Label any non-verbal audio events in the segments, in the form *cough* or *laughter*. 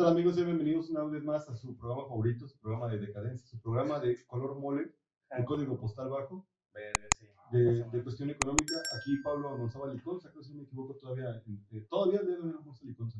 tal amigos? Sean bienvenidos una vez más a su programa favorito, su programa de decadencia, su programa de color mole, el código postal bajo, de, de cuestión económica. Aquí Pablo González Liconza, creo si me equivoco todavía, eh, todavía debe haber González Liconza.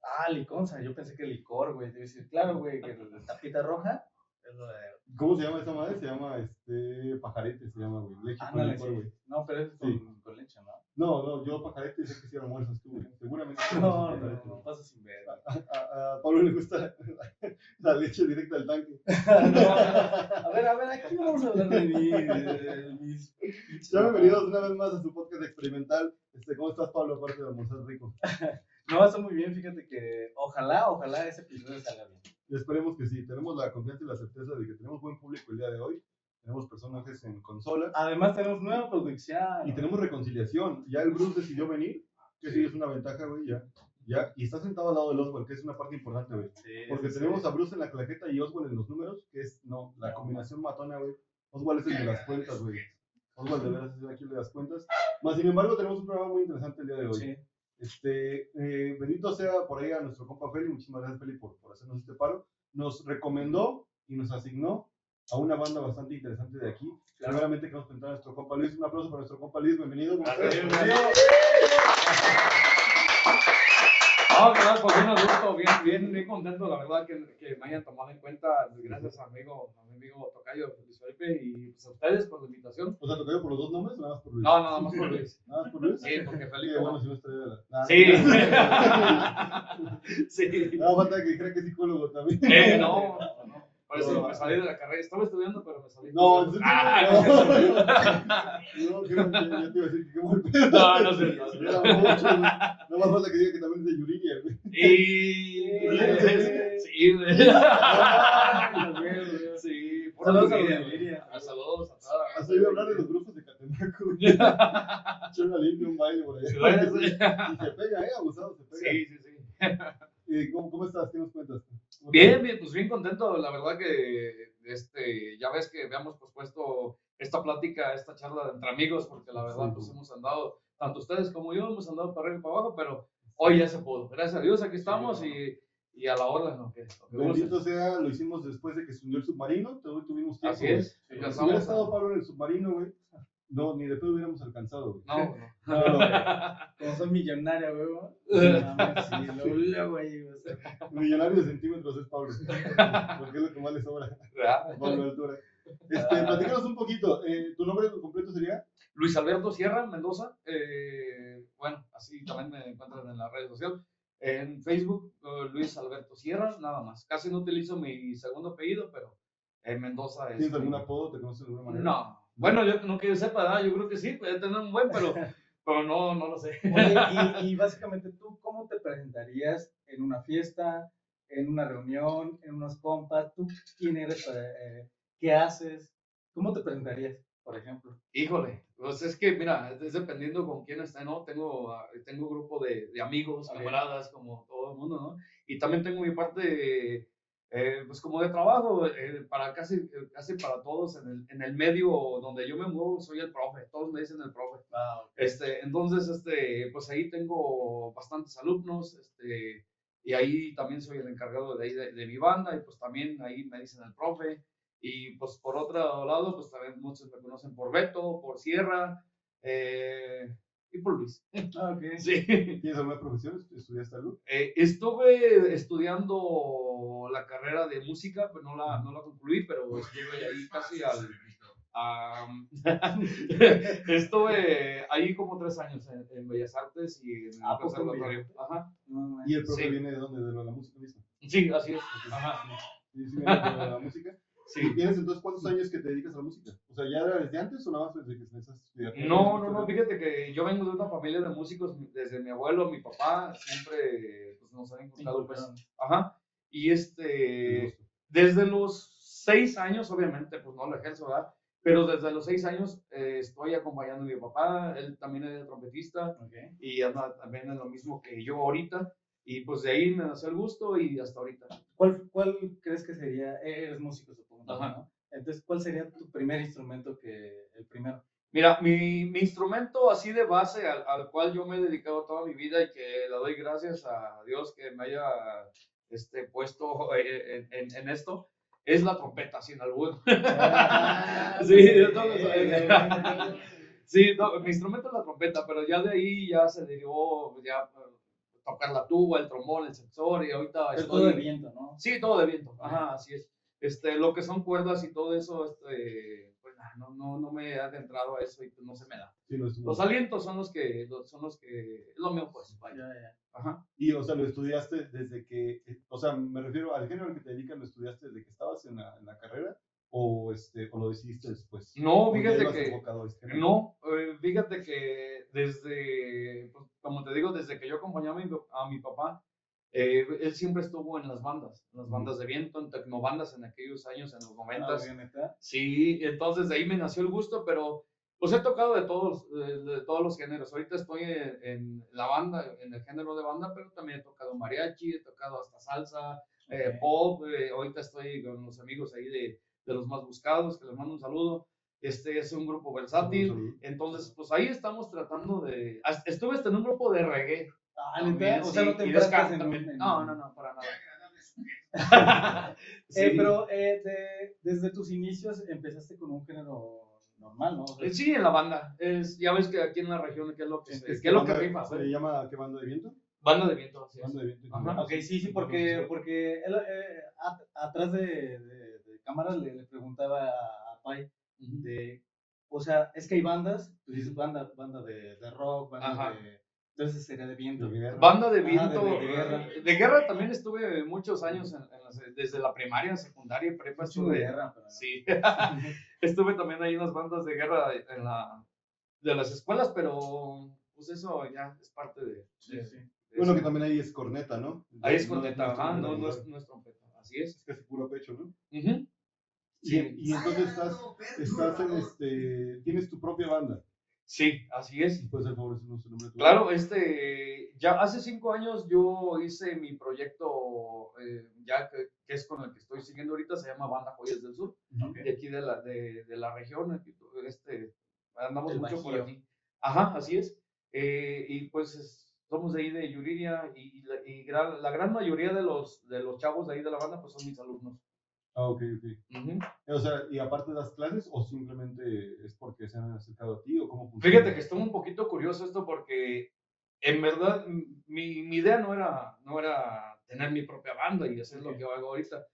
Ah, liconza, yo pensé que licor, güey. Te iba a decir, claro, güey, que la tapita roja es. ¿Cómo se llama esa madre? Se llama este pajarete, se llama, güey. Leche con Ándale, licor, sí. güey. No, pero es con, Sí. con leche, ¿no? No, no, yo pajarete sé que si almuerzas tú, güey. Seguramente. No, no, no, güey. pasa sin ver. A, a- a Pablo le gusta *laughs* la leche directa del tanque. *laughs* No, a ver, a ver, aquí no vamos a hablar de mí, de, de mis. Ya bienvenidos una vez más a su podcast experimental. Este, ¿Cómo estás, Pablo? Aparte de almorzar rico. *laughs* No, está muy bien, fíjate que ojalá, ojalá ese episodio salga bien. Esperemos que sí. Tenemos la confianza y la certeza de que tenemos buen público el día de hoy. Tenemos personajes en consola. Además, tenemos nueva producción. Y tenemos reconciliación. Ya el Bruce decidió venir. Que sí, es una ventaja, güey. Ya. ya. Y está sentado al lado del Oswald, que es una parte importante, güey. Sí, Porque sí, tenemos sí. a Bruce en la claqueta y Oswald en los números, que es, no, la combinación matona, güey. Oswald es el de las cuentas, güey. Oswald de veras es el de las cuentas. Más sin embargo, tenemos un programa muy interesante el día de hoy. Este, eh, bendito sea por ahí a nuestro compa Feli, muchísimas gracias Feli por, por hacernos este paro. Nos recomendó y nos asignó a una banda bastante interesante de aquí. Claro. Primeramente queremos presentar a nuestro compa Luis. Un aplauso para nuestro compa Luis, bienvenido. ¿cómo Gracias, bienvenido. No, claro, pues bien a gusto, bien, bien, bien contento, la verdad, que, que me hayan tomado en cuenta. Gracias a, amigo, a mi amigo Tocayo Luis Felipe y pues, a ustedes por la invitación. O sea, ¿te cayó por los dos nombres o nada más por Luis? No, nada más por Luis. *laughs* ¿Nada más por Luis? Sí, porque Felipe. bueno no. si no de la... Nah, Sí. *laughs* sí. No, falta que dijera que es psicólogo también. Eh, no, no. Por eso me salí de la carrera. Estaba estudiando, pero me salí. No, en serio, Ah, no, *laughs* no, creo que ya te iba a decir que qué mal pedo. No, no sé. No, güey. No más falta que diga que también es de Yuridia, güey. Y. Sí, güey. Sí, por Saludos a. Yuridia. Ah, Saludos a toda. Has oído hablar de los grupos de Catemaco, güey. *laughs* Echó una limpia, un baile por allá. Sí, Y se pega, eh, abusado, se pega. Sí, sí, sí. ¿Y cómo, cómo estás? ¿Qué nos cuentas? ¿Cómo Bien, bien, pues bien contento. La verdad que este, ya ves que habíamos pospuesto esta plática, esta charla entre amigos, porque la verdad Sí, pues hemos andado, tanto ustedes como yo, hemos andado para arriba y para abajo, pero hoy ya se pudo. Gracias a Dios, aquí estamos Sí, y, y a la hora, ¿no? Que, Bendito sea, lo hicimos después de que se hundió el submarino. Hoy tuvimos tiempo. Así es. Si hubiera estado Pablo en el submarino, güey, no, ni de pedo hubiéramos alcanzado, güey. No, no. *laughs* Pero, Como soy millonaria, güey. No sí, luego, luego ahí, o sea. millonario de centímetros es Pablo. *laughs* Porque es lo que más le sobra. ¿Verdad? Pablo Altura. Este, platícanos un poquito. eh, ¿Tu nombre completo sería? Luis Alberto Sierra Mendoza. eh, bueno, así también me encuentran en la red social. En Facebook, eh, Luis Alberto Sierra, nada más. Casi no utilizo mi segundo apellido, pero en Mendoza es. ¿Tienes algún apodo? ¿Te conoces de alguna manera? No. Bueno, yo no que yo sepa, ¿verdad? yo creo que sí, puede tener un buen, pero, *laughs* pero no, no lo sé. Oye, y, *laughs* y básicamente tú, ¿cómo te presentarías en una fiesta, en una reunión, en unos compas? ¿Tú quién eres? eh, ¿Qué haces? ¿Cómo te presentarías, por ejemplo? Híjole, pues es que, mira, es dependiendo con quién esté, ¿no? Tengo, ah, tengo grupo de, de amigos, camaradas, como todo el mundo, ¿no? Y también tengo mi parte, eh, pues como de trabajo, eh, para casi, eh, casi para todos en el, en el medio donde yo me muevo, soy el profe, todos me dicen el profe. Ah, Este, entonces, este, pues ahí tengo bastantes alumnos, este, y ahí también soy el encargado de, ahí de, de mi banda, y pues también ahí me dicen el profe. Y pues por otro lado, pues también muchos me conocen por Beto, por Sierra, eh, y por Luis. *laughs* Ah, ok. Sí. ¿Tienes alguna profesión? ¿Estudiaste algo? Eh, estuve estudiando la carrera de música, pero no la, no la concluí, pero estuve ahí casi al... a- *laughs* estuve ahí como tres años en, en Bellas Artes y en el ¿A poco en conservatorio. Ajá. ¿Y el profe Sí. viene de dónde? ¿De la música misma? Sí, así es. Ajá. ¿Sí, sí viene de la música? Sí. ¿Y tienes entonces cuántos años que te dedicas a la música? O sea, ¿ya era desde antes o nada más desde que empezaste a estudiar? No, no, no, fíjate que yo vengo de una familia de músicos, desde mi abuelo, mi papá, siempre pues, nos han inculcado, pues, ajá, y este, desde los seis años, obviamente, pues no lo ejerzo, ¿verdad? Pero desde los seis años eh, estoy acompañando a mi papá, él también es trompetista Ok. y anda también en lo mismo que yo ahorita, y pues de ahí me nació el gusto y hasta ahorita. ¿Cuál, ¿Cuál crees que sería? Eres músico, supongo. Ajá. ¿no? Entonces, ¿cuál sería tu primer instrumento que el primero? Mira, mi, mi instrumento así de base al, al cual yo me he dedicado toda mi vida y que le doy gracias a Dios que me haya este, puesto eh, en, en, esto, es la trompeta, sin albur. *laughs* Ah, sí, no, eh, *laughs* sí no, mi instrumento es la trompeta, pero ya de ahí ya se derivó, ya tocar la tuba, el trombón, el sensor, y ahorita estoy... todo de viento, ¿no? Sí, todo de viento, ajá, así es. Este, lo que son cuerdas y todo eso, este, pues nah, no, no, no me he adentrado a eso y no se me da. Sí, no Los alientos son los que, los- son los que, lo mío pues, vaya. Ya, ya. Ajá. Y, o sea, lo estudiaste desde que, eh, o sea, me refiero al género al que te dedicas, ¿lo estudiaste desde que estabas en la, en la carrera? ¿O, este, o lo decidiste después? No, ¿O ya fíjate que- este? No, eh, fíjate que desde, pues, como te digo, desde que yo acompañaba a mi, a mi papá, eh, él siempre estuvo en las bandas, en las bandas de viento, en tecnobandas en aquellos años, en los Ah, noventas. Sí, entonces de ahí me nació el gusto, pero pues he tocado de todos, de, de todos los géneros. Ahorita estoy en, en la banda, en el género de banda, pero también he tocado mariachi, he tocado hasta salsa, eh, pop. eh, ahorita estoy con los amigos ahí de, de los más buscados, que les mando un saludo. Este es un grupo versátil. Entonces, pues ahí estamos tratando de... Estuve hasta en un grupo de reggae. Ah, también. O sea, sí, no te enfrascas en en No, no, no, para nada. *laughs* Eh, Sí. pero eh, de- desde tus inicios empezaste con un género normal, ¿no? O sea, Eh, Sí, en la banda. Es, ya ves que aquí en la región, ¿qué es lo que, ¿Es qué es lo que rifa? ¿Se le llama qué banda de viento? Banda de viento, es. Banda de viento. Ajá. Ok, sí, sí, porque, porque él, eh, at- atrás de, de, de cámaras le, le preguntaba a, a Pai de, o sea, es que hay bandas, pues dices banda, banda de, de rock, banda Ajá. de, entonces sería de viento. De guerra. Banda de viento. de- de guerra. De guerra también estuve muchos años, en- en las- desde la primaria, secundaria, prepa. Chingo de Estuve, guerra, pero- sí. *laughs* estuve también ahí en las bandas de guerra en la, de las escuelas, pero pues eso ya es parte de. Sí, de- sí. de Bueno, eso. que también ahí es corneta, ¿no? Ahí es No- corneta, no ajá, no, es, no es trompeta. Así es. Es casi puro pecho, ¿no? Y, Sí. y entonces estás, estás en este, tienes tu propia banda. Sí, así es. ¿Puedes hacer favor el nombre de tu Claro, este, ya hace cinco años yo hice mi proyecto, eh, ya que, que es con el que estoy siguiendo ahorita, se llama Banda Joyas del Sur, banda? de aquí de la, de, de la región, este, andamos El mucho por aquí. Ajá, así es. Eh, y pues es- somos de ahí de Yuriria y, la, y gran- la gran mayoría de los, de los chavos de ahí de la banda pues son mis alumnos. Ah, ok, ok. Ujú. O sea, ¿y aparte das clases o simplemente es porque se han acercado a ti o cómo funciona? Fíjate que estuvo un poquito curioso esto porque en verdad mi, mi idea no era, no era tener mi propia banda y hacer lo Ok. que hago ahorita,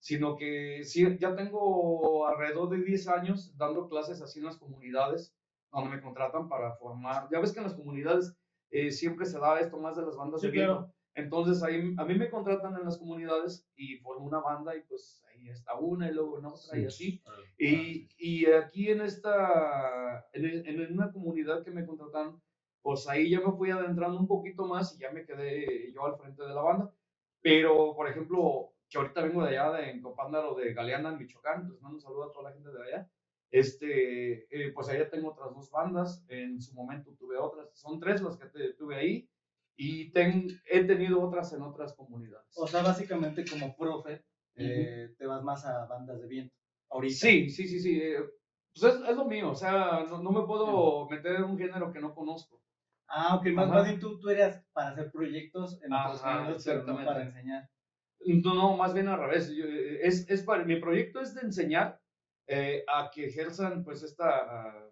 sino que sí, ya tengo alrededor de 10 años dando clases así en las comunidades donde me contratan para formar. Ya ves que en las comunidades eh, siempre se da esto más de las bandas Sí, de claro. Entonces ahí, a mí me contratan en las comunidades y formo una banda y pues ahí está una y luego en otra y así. Y, y aquí en esta, en, en una comunidad que me contrataron, pues ahí ya me fui adentrando un poquito más y ya me quedé yo al frente de la banda. Pero, por ejemplo, que ahorita vengo de allá, de en Copándaro, de Galeana, en Michoacán, pues mando un saludo a toda la gente de allá. Este, eh, pues allá tengo otras dos bandas, en su momento tuve otras, son tres las que te- tuve ahí y ten- he tenido otras en otras comunidades. O sea, básicamente como profe, eh, te vas más a bandas de viento. Ahorita. Sí, sí, sí, sí. eh, Pues es, es lo mío, o sea, no, no me puedo meter en un género que no conozco. Ah, ok, más, más bien tú, tú eras para hacer proyectos en otros géneros, pero no para enseñar. No, no, más bien al revés. yo, eh, es, es para, mi proyecto es de enseñar eh, a que ejerzan pues esta,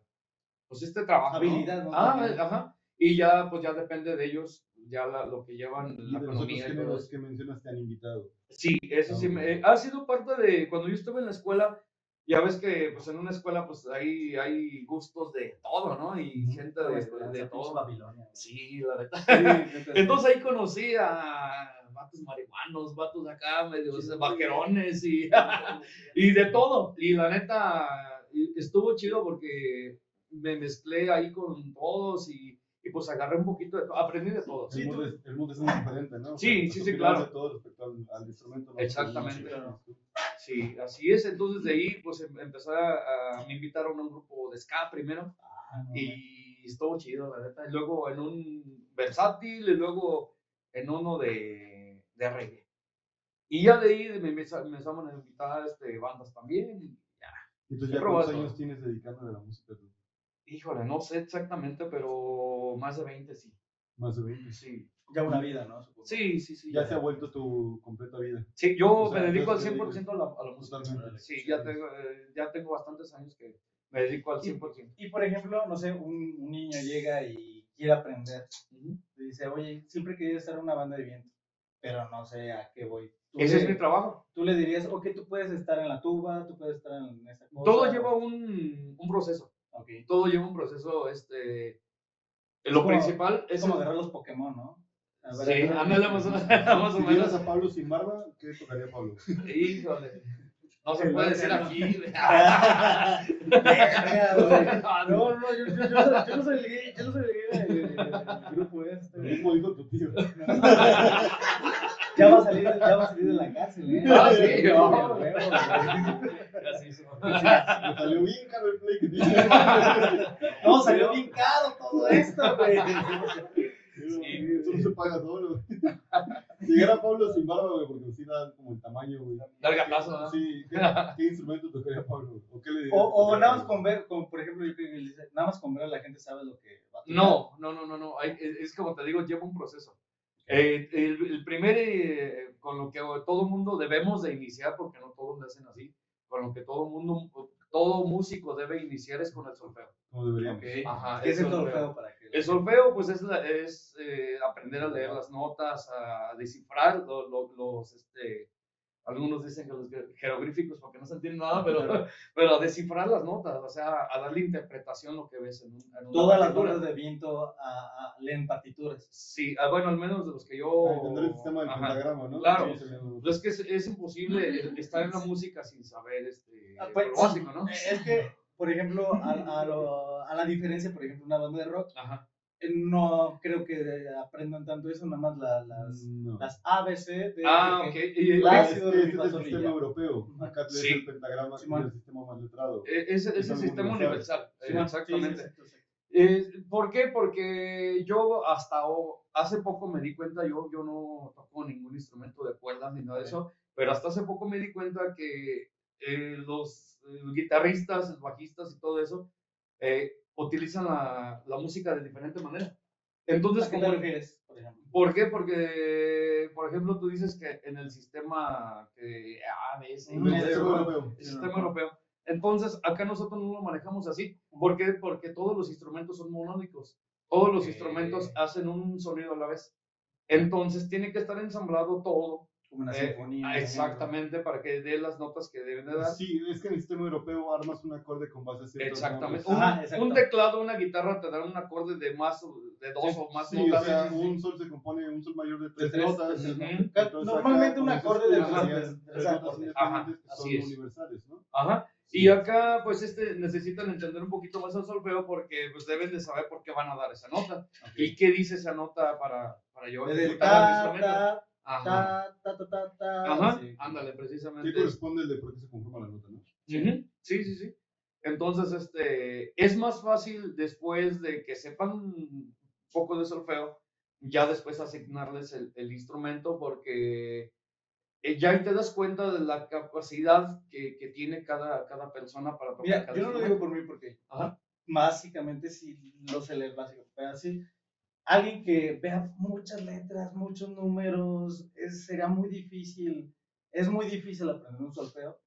pues este trabajo. Habilidad, ¿no? Ah, ajá. Y ya, pues ya depende de ellos, ya la- lo que llevan, Y la de los otros economía todo géneros que mencionas te han invitado. Sí, eso sí, me- ok. ha sido parte de cuando yo estuve en la escuela. Ya ves que pues en una escuela pues ahí hay gustos de todo, ¿no? Y gente de, de- de todo. Babilonia. Sí, la verdad. *laughs* Sí, Entonces ahí conocí a vatos marihuanos, vatos acá, medios Sí, vaquerones y, *laughs* y de todo. Y la neta, estuvo chido porque me mezclé ahí con todos y, y pues agarré un poquito de todo, aprendí de todo. el, mundo es, el mundo es muy diferente, ¿no? O Sí, sea, sí, sí, claro. De todo respecto al, al instrumento. ¿no? Exactamente. Sí, Sí, así es. Entonces de ahí pues em- empecé a, a- me invitaron a un grupo de ska primero Ah, no, y estuvo chido, la neta. Y luego en un versátil y luego en uno de, de reggae. Y ya de ahí me empezaron a invitar este, bandas también. y ya. Entonces, ¿ya cuántos años tienes dedicándole a la música tú? Híjole, no sé exactamente, pero más de 20 sí. Más de 20. Sí. Ya una vida, ¿no? Supongo. Sí, sí, sí. Ya se ha vuelto tu completa vida. Sí, yo O sea, me dedico al entonces te 100% a la, a la música. Totalmente. Sí, ya tengo, eh, ya tengo bastantes años que me dedico al 100%. Y por ejemplo, no sé, un, un niño llega y quiere aprender. Y dice, oye, siempre quería estar en una banda de viento, pero no sé a qué voy. Ese le- es mi trabajo. Tú le dirías, ok, tú puedes estar en la tuba, tú puedes estar en esa cosa. Todo lleva un, un proceso. Ok. Todo lleva un proceso. Este, lo como- principal Es como agarrar los Pokémon, ¿no? A ver, Sí, ándale más o más o Si menos. a Pablo sin barba, ¿qué tocaría Pablo? *laughs* Híjole. No se puede decir aquí. *laughs* *laughs* No, no, yo, yo, yo, yo no soy el yo no soy el grupo este. Mismo dijo tu tío. Ya va a salir, ya va a salir de la cárcel, ¿eh? Ah, sí, no. Me *laughs* salió bien caro el play que tiene. *laughs* No, salió bien caro todo esto, güey. Eso no se paga solo. Si era Pablo sin barba, güey, porque sí da como el tamaño, güey. Dar gatazo, ¿no? Sí, ¿qué, qué instrumento tocaría Pablo? ¿O qué le dirías? O, o nada más con ver, como por ejemplo, yo creo que él dice, nada más con ver a la gente sabe lo que va a tocar. No, no, no, no, no. Hay- es es como te digo, lleva un proceso. Eh, el, el primer, eh, con lo que todo mundo debemos de iniciar, porque no todos lo hacen así, con lo que todo mundo, todo músico debe iniciar es con el solfeo. Como deberíamos. Ok. Ajá, ¿Qué es el solfeo. solfeo para que El solfeo, pues, es, la- es eh, aprender a leer las notas, a descifrar lo- lo- los, este, algunos dicen que los je- jeroglíficos porque no se entiende nada, pero, *laughs* pero a descifrar las notas, o sea, a darle interpretación a lo que ves en, un, en una todas las bandas de viento a, a- leen partituras? Sí, ah, bueno, al menos de los que yo... Para entender el sistema del Ajá. pentagrama, ¿no? Claro. Sí, Pues es que es, es imposible *laughs* estar en la música sin saber este, Ah, pues, básico, ¿no? Eh, Es que, por ejemplo, a, a, lo- a la diferencia, por ejemplo, una banda de rock, Ajá. No creo que aprendan tanto eso, nada más la- las, No. las ABC de... Ah, de ok. que- Y, La- Es que ácido este es el sistema europeo. Acá Sí. es el pentagrama, es el sistema más letrado. eh, es, es Es el sistema universal. universal. Sí, eh, exactamente. sí, sí, sí, sí. Eh, ¿Por qué? Porque yo hasta hace poco me di cuenta, yo, yo no toco ningún instrumento de cuerdas ni nada de eso, pero hasta hace poco me di cuenta que eh, los eh, guitarristas, los bajistas y todo eso eh, utilizan la, la música de diferente manera. Entonces, ¿A qué te refieres, por ejemplo? ¿por qué? Porque, por ejemplo, tú dices que en el sistema que A, B, C, Mm, El D, sistema ¿no? europeo. el sistema europeo. Entonces, acá nosotros no lo manejamos así. ¿Por qué? Porque todos los instrumentos son monódicos. Todos los Ok. instrumentos hacen un sonido a la vez. Entonces, tiene que estar ensamblado todo. Como una eh, sinfonía. ah, exactamente, para que dé las notas que deben de dar. Sí, es que en el sistema europeo armas un acorde con base a Exactamente. Un, Ajá, exacto. un teclado, una guitarra te da un acorde de más, de dos Sí, o más Sí, o notas. sea, un sol se compone, un sol mayor de tres, tres, notas. de tres Entonces, notas. acá, Normalmente un acorde de tres- notas acordes. independientes que Ajá, son así es. universales, ¿no? Ajá. Sí. Y acá, pues, este, necesitan entender un poquito más el solfeo porque, pues, deben de saber por qué van a dar esa nota. ¿Y qué dice esa nota para, para yo Desde ta, ta, Ajá. ta, ta, ta, ta. Ajá, Sí. ándale, ¿Qué precisamente. corresponde el de por qué se conforma la nota, no? Ujú, Sí, sí, sí. Entonces, este, es más fácil después de que sepan un poco de solfeo, ya después asignarles el, el instrumento porque eh, ya ahí te das cuenta de la capacidad que, que tiene cada, cada persona para tocar Mira, cada yo no lo digo por mí porque Ajá. básicamente sí lo sé leer básico, pero así alguien que vea muchas letras, muchos números, es, sería muy difícil, es muy difícil aprender un solfeo.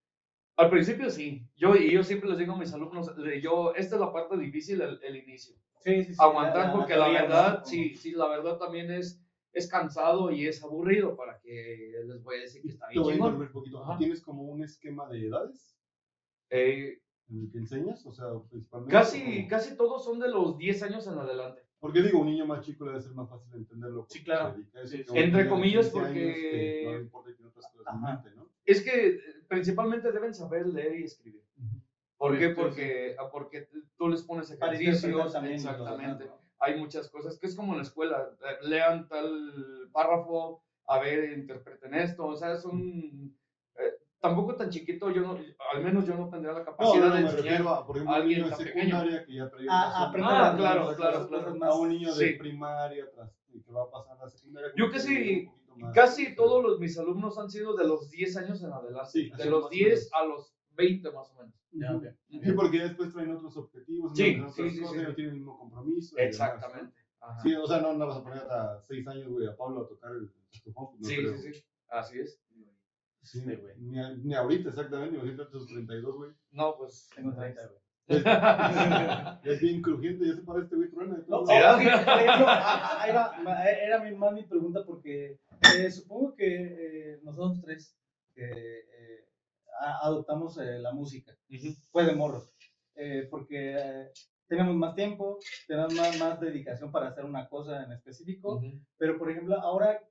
Al principio sí. Yo, y yo siempre les digo a mis alumnos, yo, esta es la parte difícil, el, el inicio. Sí, sí, sí. aguantar porque la ¿no? verdad, Como- sí, sí, la verdad también es, es cansado y es aburrido para que les voy a decir que está bien chingón. un poquito. ¿Tienes como un esquema de edades Eh, en el que enseñas? O sea, principalmente. casi, ¿o cómo? casi todos son de los 10 años en adelante. Porque digo, un niño más chico le debe ser más fácil entenderlo. Sí, claro. Sí, Entre comillas, 15 años porque- que no importa que otras cosas mente, ¿no? Es que eh, principalmente deben saber leer y escribir. ¿Por qué? Porque, ah, porque tú les pones ejercicios, también exactamente. Hay muchas cosas, que es como en la escuela, eh, lean tal párrafo, a ver, interpreten esto, o sea, es un... eh, tampoco tan chiquito, yo no, al menos yo no tendría la No, capacidad no, no, de enseñar. a, por ejemplo, un alguien niño de secundaria que ya trae Ah, una Ah, las- claro, las- claro, claro. cosas a más- un niño de Sí. primaria tras, que va a pasar a la secundaria. Yo casi- un Casi todos los, mis alumnos han sido de los 10 años en adelante. Sí, de los más o 10 menos. a los 20 más o menos. Ya, ok. Sí, porque después traen otros objetivos, Sí, otras sí, sí, cosas, sí. no tienen el mismo compromiso. Exactamente. Ajá. Sí, o sea, no, no vas a poner hasta seis años, güey, a Pablo a tocar el saxofón. pues, no Sí, sí, sí. Así es. Sí, Sí, güey. Ni, ni ahorita, exactamente, imagínate tus 32, güey. No, pues. Tengo 30, güey. Ya *laughs* es bien crujiente, ya se para este güey truena. No, ok, de hecho, ah, va, ma- era mi, más mi pregunta porque eh, supongo que eh, nosotros tres que eh, a- adoptamos eh, la música, Ujú. fue de morros, eh, porque eh, tenemos más tiempo, tenemos más, más dedicación para hacer una cosa en específico, Ujú. pero por ejemplo, ahora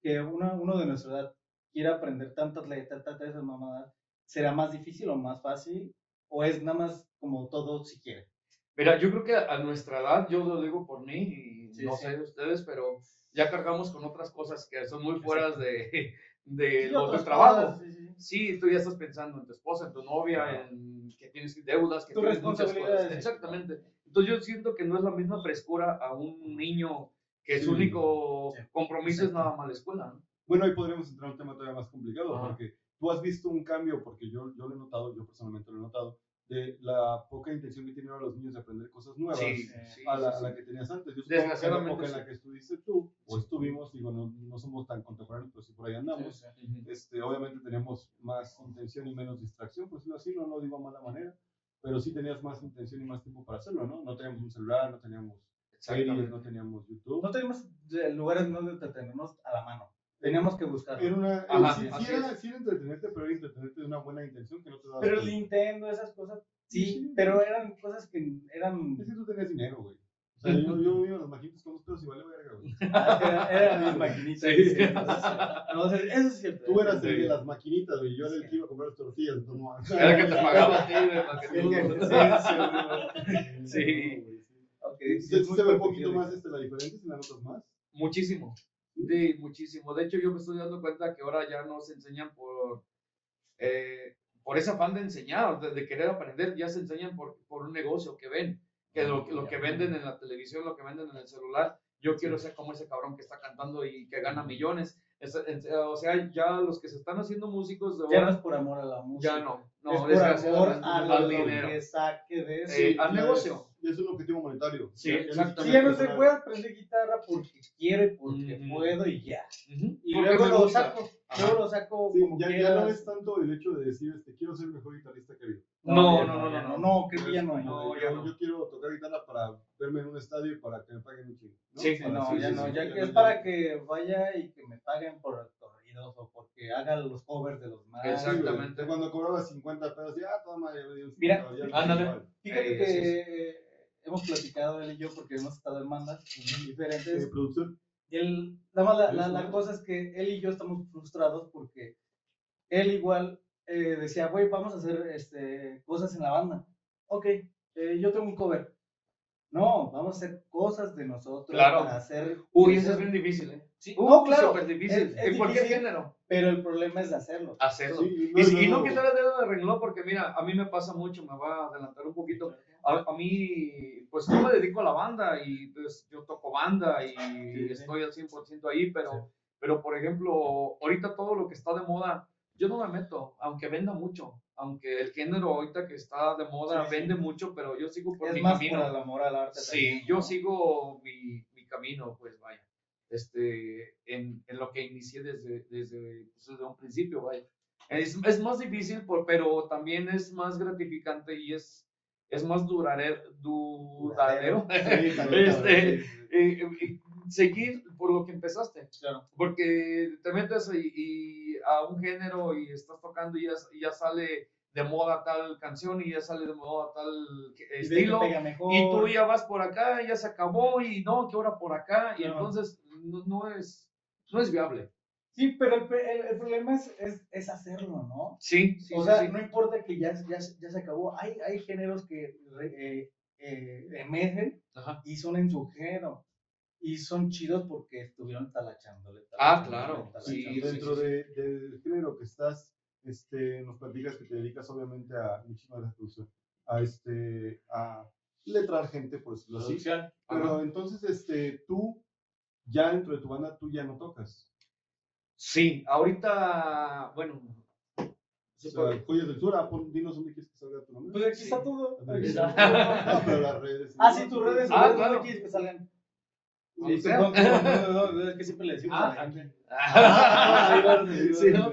que uno, uno de nuestra edad quiere aprender tantas letras, tantas esas mamadas, ¿será más difícil o más fácil? ¿O es nada más como todo si quiere? Mira, yo creo que a nuestra edad, yo lo digo por mí, y Sí, no sí. sé de ustedes, pero ya cargamos con otras cosas que son muy fuera de, *laughs* de Sí, lo otras del trabajo. cosas, sí, tú ya estás pensando en tu esposa, en tu novia, en que tienes deudas, que Tu tienes muchas cosas. Exactamente. Entonces yo siento que no es la misma frescura a un niño que su único compromiso es nada más la escuela. ¿no? Bueno, ahí podríamos entrar a un tema todavía más complicado, Ajá. porque tú has visto un cambio, porque yo, yo lo he notado, yo personalmente lo he notado, de la poca intención que tienen ahora los niños de aprender cosas nuevas Sí, sí, a, la, sí, a la que tenías antes. Yo supongo que en la Desgraciadamente, época en la que estuviste tú, o Sí. estuvimos, digo, no, no somos tan contemporáneos, pero sí por ahí andamos. Sí, sí. Ujú. Este, obviamente teníamos más intención y menos distracción, por decirlo así, no lo digo a mala manera, pero sí tenías más intención y más tiempo para hacerlo, ¿no? No teníamos un celular, no teníamos series, no teníamos YouTube. No teníamos lugares donde entretenernos a la mano. Teníamos que buscarlo. Era una, Ajá, sí, sí era, sí era entretenerte, pero era entretenerte de una buena intención que no te daba. Pero Nintendo, esas cosas, sí, Sí. pero eran cosas que eran... Es que tú tenías dinero, güey. O sea, *laughs* yo, yo iba a las maquinitas con los pedos y vale verga, güey. *laughs* Eran, eran mis maquinitas. Sí. sí, entonces, eso es cierto. Tú eras el de las maquinitas, güey. Yo era el que iba a comprar las tortillas. Entonces, no. Era que te pagaba a ti, güey, *laughs* Sí. Sí. Ok, Sí, muy se ve un poquito más este, la diferencia, si la notas más. Muchísimo. Sí, muchísimo. De hecho, yo me estoy dando cuenta que ahora ya no se enseñan por, eh, por ese afán de enseñar, de, de querer aprender, ya se enseñan por, por un negocio que ven, que lo, lo que venden en la televisión, lo que venden en el celular. Yo quiero ser como ese cabrón que está cantando y que gana millones. Es- o sea, ya los que se están haciendo músicos de Ya no ahora, es por amor a la música. ya no. es No, por amor al dinero. que saque de eso. Eh, al ya negocio. Es, es un objetivo monetario. Sí, Ya- exactamente. No se puede aprender guitarra porque quiero y porque puedo y ya. Y Porque luego lo saco, Ajá. luego lo saco Sí, como ya, ya no es tanto el hecho de decir, este, quiero ser el mejor guitarrista que hay. No, no, no, no, no, creo que ya Es no No, ya yo, no. yo quiero tocar guitarra para verme en un estadio y para que me paguen un chingo. ¿no? Sí, Sí, Para- no, sí, ya sí, no, sí, ya ya que no, es para no. que vaya y que me paguen por corridos o porque haga los covers de los más. Exactamente. Cuando cobraba 50 pesos, ya, ah, toma, ya me dio un Mira, 50, ya me da ándale. Fíjate que hemos platicado él y yo porque hemos estado en bandas diferentes. Producción. Él, nada más la, la, la cosa es que él y yo estamos frustrados porque él igual eh, decía, güey, vamos a hacer este, cosas en la banda. Ok, eh, yo tengo un cover. No, vamos a hacer cosas de nosotros Claro. para hacer. Uy, eso es bien difícil, ¿eh? Sí, no, claro, súper difícil. es- es en cualquier difícil. género. Pero el problema es hacerlo. Hacerlo. Sí, Y, y no luego- quitar el dedo de renglón porque mira, a mí me pasa mucho, me voy a adelantar un poquito. A, a mí, pues yo me dedico a la banda y pues yo toco banda y sí. estoy al 100% ahí, pero, pero por ejemplo, ahorita todo lo que está de moda, yo no me meto, aunque venda mucho, aunque el género ahorita que está de moda vende mucho, pero yo sigo por es mi más camino. por el amor al arte. Sí, también, yo ¿no? sigo mi, mi camino, pues vaya, este, en, en lo que inicié desde, desde, pues, desde un principio, vaya. Es, es más difícil, por, pero también es más gratificante y es, es más duradero, duradero Sí, *laughs* Este, eh, eh, seguir por lo que empezaste. Claro. Porque te metes y, y a un género y estás tocando y ya, y ya sale de moda tal canción y ya sale de moda tal estilo. Y tú ya vas por acá, ya se acabó, y no, que ahora por acá, y Claro. entonces no, no es, no es viable. Sí, pero el, el- el problema es, es, es hacerlo, ¿no? Sí, sí, o sí, sea, sí. no importa que ya, ya, ya se acabó. Hay, hay géneros que eh, eh, emergen Ajá. y son en su género. Y son chidos porque estuvieron talachándole. Ah, talachándole, claro, sí, talachándole. Dentro de- del género que estás, este, nos platicas que te dedicas obviamente a muchísimas de producción, a, este, a letrar gente, por decirlo así. Pero entonces, este, tú, ya dentro de tu banda, tú ya no tocas. Sí, ahorita, bueno, O sí, sea, Joyas del Sur, ah, pon- dinos dónde quieres que salga tu nombre. Pues aquí Sí. está todo. Aquí Sí. está No, pero las redes. Ah, sí, tus redes. Ah, ¿dónde claro. quieres que salgan? Sí, no, no, no, es que siempre le decimos Ah, a la gente. *laughs* Ah, va, ahí va, Sí, ¿no?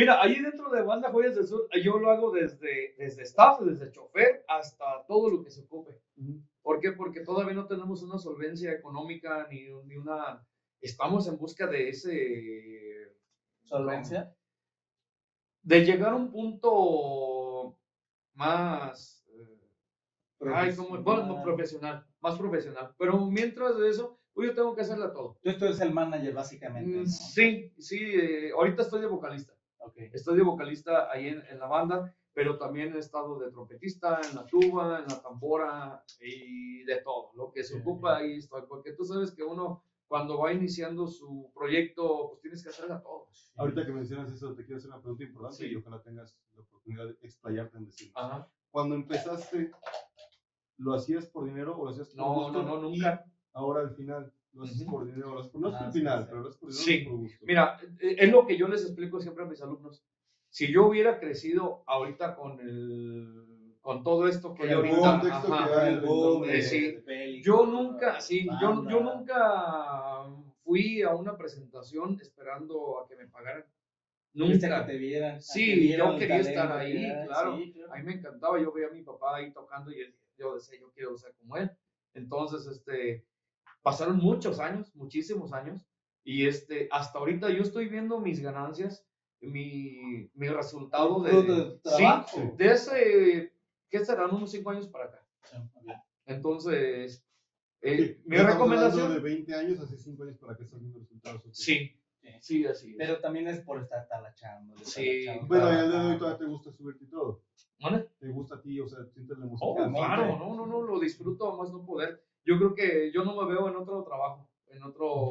Mira, ahí dentro de Banda Joyas del Sur, yo lo hago desde, desde staff, desde chofer, hasta todo lo que se ocupe. Ujú. ¿Por qué? Porque todavía no tenemos una solvencia económica ni, ni una... Estamos en busca de ese... Solvencia. De llegar a un punto más... eh, Ay, como bueno, Profesional. más profesional. Pero mientras de eso, pues yo tengo que hacerle todo. Tú eres el manager, básicamente. Mm, ¿no? Sí, sí, eh, ahorita estoy de vocalista. Ok. Estoy de vocalista ahí en, en la banda, pero también he estado de trompetista, en la tuba, en la tambora y de todo. Lo que se ocupa ahí estoy, porque tú sabes que uno cuando va iniciando su proyecto, pues tienes que hacerle a todo. Ahorita que mencionas eso, te quiero hacer una pregunta importante Sí. y ojalá tengas la oportunidad de explayarte en decirlo. Ajá. Cuando empezaste, ¿lo hacías por dinero o lo hacías por No, gusto? no, no, nunca. Y ahora al final, ¿lo haces Ujú. por dinero o lo haces por... No es Ah, por el final, sí. pero lo haces por dinero Sí. por gusto. Mira, eh, es lo que yo les explico siempre a mis alumnos. Si yo hubiera crecido ahorita con el con todo esto que el ahorita, ajá, que El boom Eh, de- sí. de Yo nunca, sí, yo, yo nunca fui a una presentación esperando a que me pagaran. Nunca. que te Sí, que vieran yo el quería talento estar que ahí, claro. sí, claro. A mí me encantaba, yo veía a mi papá ahí tocando y yo decía, yo quiero ser como él. Entonces, este, pasaron muchos años, muchísimos años, y este, hasta ahorita yo estoy viendo mis ganancias, mi, mi resultado de, de sí, trabajo. de ese, ¿qué serán? Unos cinco años para acá. Sí. Entonces, eh, Sí, mi ya recomendación. de 20 años, hace 5 años para que estás viendo resultados. Sí, sí, así es. Pero también es por estar talachando. Sí. talachando, Bueno, y al día de hoy todavía te gusta subirte y todo. ¿Mande? ¿Te gusta a ti? O sea, sientes la Oh, música. claro, no, no, no, lo disfruto a más no poder. Yo creo que yo no me veo en otro trabajo, en otro,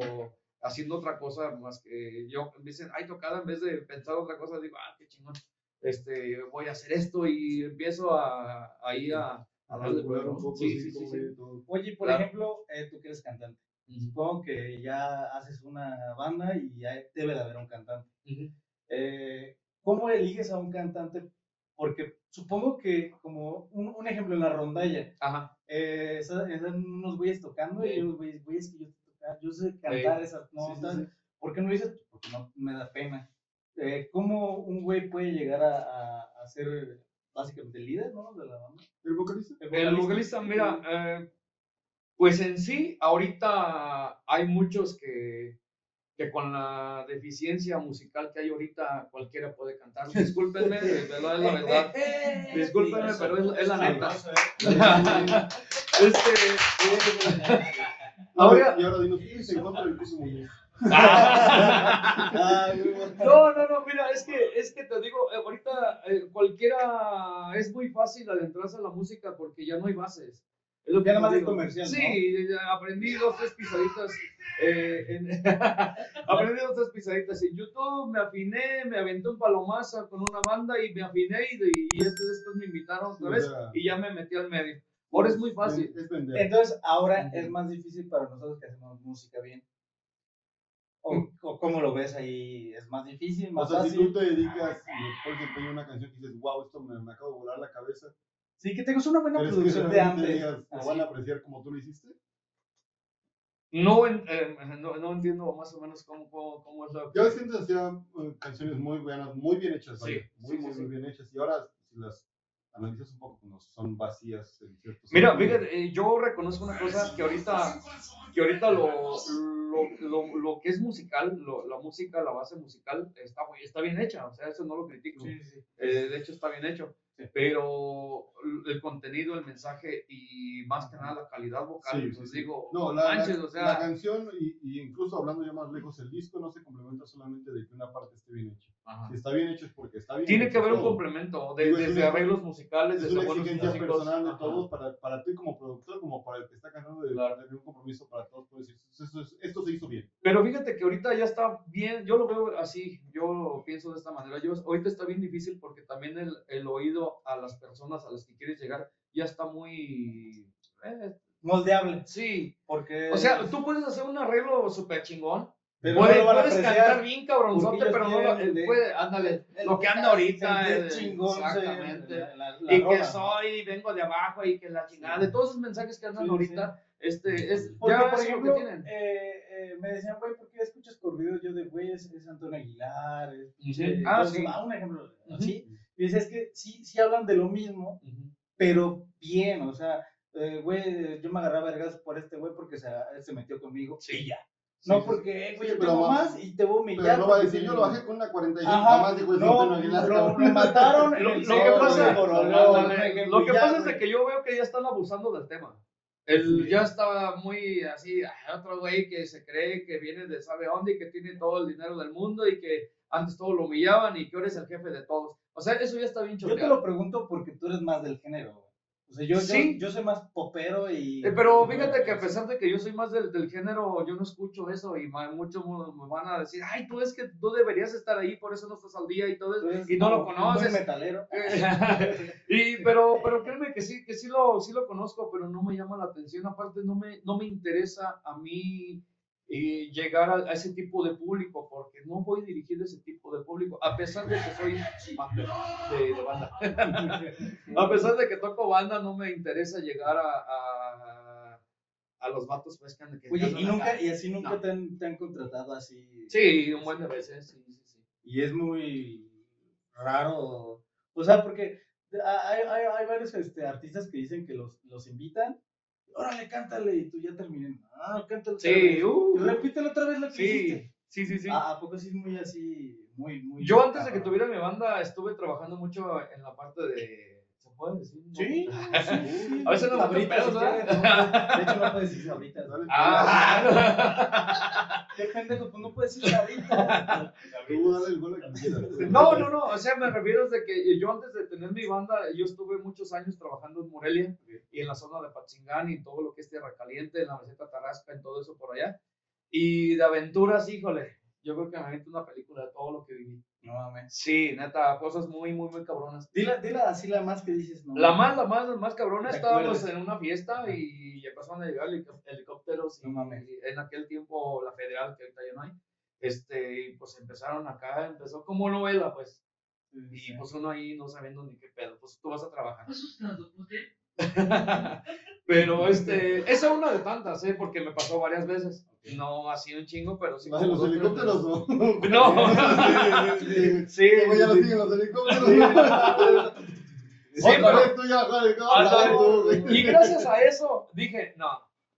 haciendo otra cosa más que yo. Me dicen, ay, tocada, en vez de pensar otra cosa, digo, ah, qué chingón, este, voy a hacer esto y empiezo a, ahí a, a A darle un poco, Sí, sí, sí, sí. Oye, por Claro. ejemplo, eh, tú que eres cantante. Supongo que ya haces una banda y ya debe de haber un cantante. Eh, ¿Cómo eliges a un cantante? Porque supongo que, como un, un ejemplo en la rondalla, Ajá. Eh, esa- están unos güeyes tocando y Sí. unos güeyes, güeyes que yo sé tocar, yo sé cantar esas Sí, sí, notas. sí. ¿Por qué no lo dices? Porque no me da pena. Eh, ¿Cómo un güey puede llegar a, a, a ser básicamente el líder ¿no? de la banda? ¿El vocalista? El vocalista, mira, eh, pues en sí, ahorita hay muchos que, que con la deficiencia musical que hay ahorita, cualquiera puede cantar. *laughs* Discúlpenme, verdad es la verdad. Discúlpenme, pero es, es la neta. *laughs* Este, Ahora- y ahora dinos, ¿quién se encuentra el piso güey, *laughs* bueno. No, no, no, mira, es que, es que te digo, eh, ahorita eh, cualquiera es muy fácil adentrarse a la música porque ya no hay bases. Es lo que Ya más es comercial, ¿no? Sí, ya aprendí dos, tres pisaditas. eh, en- *laughs* aprendí dos, tres pisaditas en YouTube, me afiné, me aventé un palomazo con una banda y me afiné y, y este después me invitaron otra Sí, o vez sea, y ya me metí al medio. Ahora es muy fácil. Es. Entonces, ahora es más difícil para nosotros que hacemos música bien. ¿O, Mm. o cómo lo ves ahí? ¿Es más difícil, O más sea, si fácil? tú te dedicas y a una canción y dices, wow, esto me, me acabo de volar la cabeza, Sí, que tengas una buena ¿crees que producción de digas, lo van a apreciar como tú lo hiciste? No, eh, no, no entiendo más o menos cómo, cómo, cómo es la... Yo ves que antes hacía eh, canciones muy buenas, muy bien hechas, Sí, vaya, muy, sí, muy, sí, muy bien hechas. Y ahora, si las analizas un poco, pues, son vacías en ciertos Mira, fíjate, eh, yo reconozco una cosa que ahorita, que ahorita lo, lo, lo, lo que es musical, lo- la música, la base musical, está, muy- está bien hecha, o sea, eso no lo critico. Eh, de hecho, está bien hecho. Pero el contenido, el mensaje y más que nada la calidad vocal, Sí, pues sí. digo, No, la, la- canción, y, y incluso hablando ya más lejos, el disco no se complementa solamente de que una parte esté bien hecha. Ajá. Si está bien hecho es porque está bien tiene hecho que haber un todo. complemento, de- Digo, es desde una- arreglos musicales, Es desde una buenos exigencia músicos. personal de ajá. todos para, para ti como productor, como para el que está cantando, de, Claro. tener un compromiso para todos, por decir, esto, es- esto se hizo bien. Pero fíjate que ahorita ya está bien, yo lo veo así, yo lo pienso de esta manera. Yo, ahorita está bien difícil porque también el, el oído a las personas a las que quieres llegar ya está muy... eh, Moldeable. sí, Porque. o sea, tú puedes hacer un arreglo súper chingón. Pero no puedes lo van a puedes apreciar. cantar bien cabronzote, pero no lo, de- puede, ándale, el- lo que anda ahorita. eh, chingón, se- exactamente. la- la- la y que soy, vengo de abajo y que la chingada, de todos esos mensajes que andan Sí, ahorita, Este, es, Porque, ya por es ejemplo, lo que tienen. eh, eh, me decían, güey, ¿por qué escuchas corridos? Yo de, güey, es, es Antonio Aguilar. Es, eh, Ah, entonces, sí. ah, un ejemplo. ¿sí? Y decía, es que sí, sí hablan de lo mismo, pero bien, o sea, eh, güey, yo me agarraba vergas por este güey porque se, se metió conmigo Sí. ya. No sí, porque, güey, Sí, yo tengo más y te voy a humillar. Pero no va a decir, yo lo bajé con una 45, Ajá, jamás dijo eso no, lo, mataron en Lo, que pasa, güey, lo que pasa es güey. de que yo veo que ya están abusando del tema. El, Sí. Ya está muy así, "Ay, otro güey que se cree que viene de sabe dónde y que tiene todo el dinero del mundo y que antes todo lo humillaban y que ahora es el jefe de todos. O sea, eso ya está bien Yo te lo pregunto porque tú eres más del género. O sea, yo, Sí. yo, soy más popero y... Eh, pero fíjate que a pesar de que yo soy más del, del género, yo no escucho eso y muchos mu- me van a decir, ay, tú es que tú deberías estar ahí, por eso no estás al día y todo eso, y no lo conoces. metalero. *laughs* y, pero, pero créeme que sí, que sí lo, sí lo conozco, pero no me llama la atención. Aparte, no me, no me interesa a mí eh, llegar a, a ese tipo de público, porque no voy dirigido a ese tipo de público, a pesar de que soy de, de banda. *laughs* a pesar de que toco banda, no me interesa llegar a, a, a los vatos pues, que que Oye, y nunca, y así nunca No. te, han, te han contratado así. Sí, un buen de veces, sí, sí, sí. Y es muy raro. O sea, porque hay, hay, hay varios este, artistas que dicen que los, los invitan. Órale, cántale, y tú ya terminé. Ah, cántale Sí, uh, Y repítelo otra vez lo que sí, hiciste. sí, sí, sí. Ah, ¿A poco sí es muy así, muy, muy... Yo antes de que tuviera mi banda estuve trabajando mucho en la parte de... ¿Se puede decir? no? *laughs* Sí, sí. A veces no me Sabritas, pedos, si ¿verdad? no, De hecho, no puedes decir sabritas. Dale, Ah, *laughs* Qué pendejo, tú no puedes decir a quieras. no, no, no, o sea, me refiero de que yo antes de tener mi banda, yo estuve muchos años trabajando en Morelia y en la zona de Patzingán y todo lo que es Tierra Caliente, en la meseta Tarasca, en todo eso por allá. Y de aventuras, híjole, yo creo que me aviento una película de todo lo que viví. No mames. Sí, neta, cosas muy, muy, muy cabronas. Dila, dila así la más que dices, no. La más, la más, la más cabrona, ¿Te estábamos en una fiesta y empezaron a llegar helicó- helicópteros y, No mames. y en aquel tiempo la federal, que ahorita ya no hay, este, y pues empezaron acá, empezó como novela, pues, Sí, y sí. pues uno ahí no sabiendo ni qué pedo, pues tú vas a trabajar. ¿Esos por qué? pero este, esa es una de tantas, ¿eh? Porque me pasó varias veces. No así un chingo, pero sí. ¿Vas en como los dos, helicópteros veces. o? No. *laughs* *laughs* Sí, sí, ya lo siguen los helicópteros. Sí, pero-. Y gracias a eso dije, no,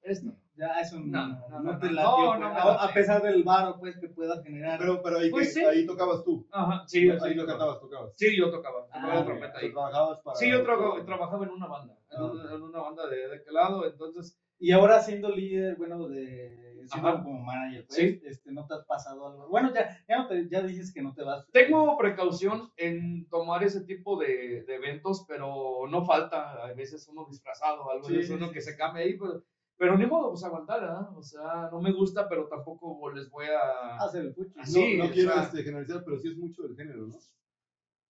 esto. Ya, eso no, No, no, no, te no, latió, no, pues, no a, a pesar del varo, pues, que puedas generar. Pero, pero ahí, Pues que- sí. ahí tocabas tú. Ajá, sí, ahí sí, lo cantabas, tocabas. Sí, yo tocaba, Ah, tocaba ok. trompeta ahí. Trabajabas para. Sí, yo tra- trabajaba en una banda, en, Ah, una, ok. en una banda de, de lado, entonces, Y ahora siendo líder, bueno, de siendo Ajá. como manager, pues, Sí. este, ¿no te has pasado algo? Bueno, ya, ya, no te, ya dices que no te vas. tengo precaución en tomar ese tipo de, de eventos, pero no falta, a veces uno disfrazado, algo Sí, de eso, uno sí. que se cambie ahí, pero, pero ni modo, pues aguantar, ¿verdad? O sea, no me gusta, pero tampoco les voy a... hacer el fuchi. Ah, No, no quiero sea- este, generalizar, pero sí es mucho del género, ¿no?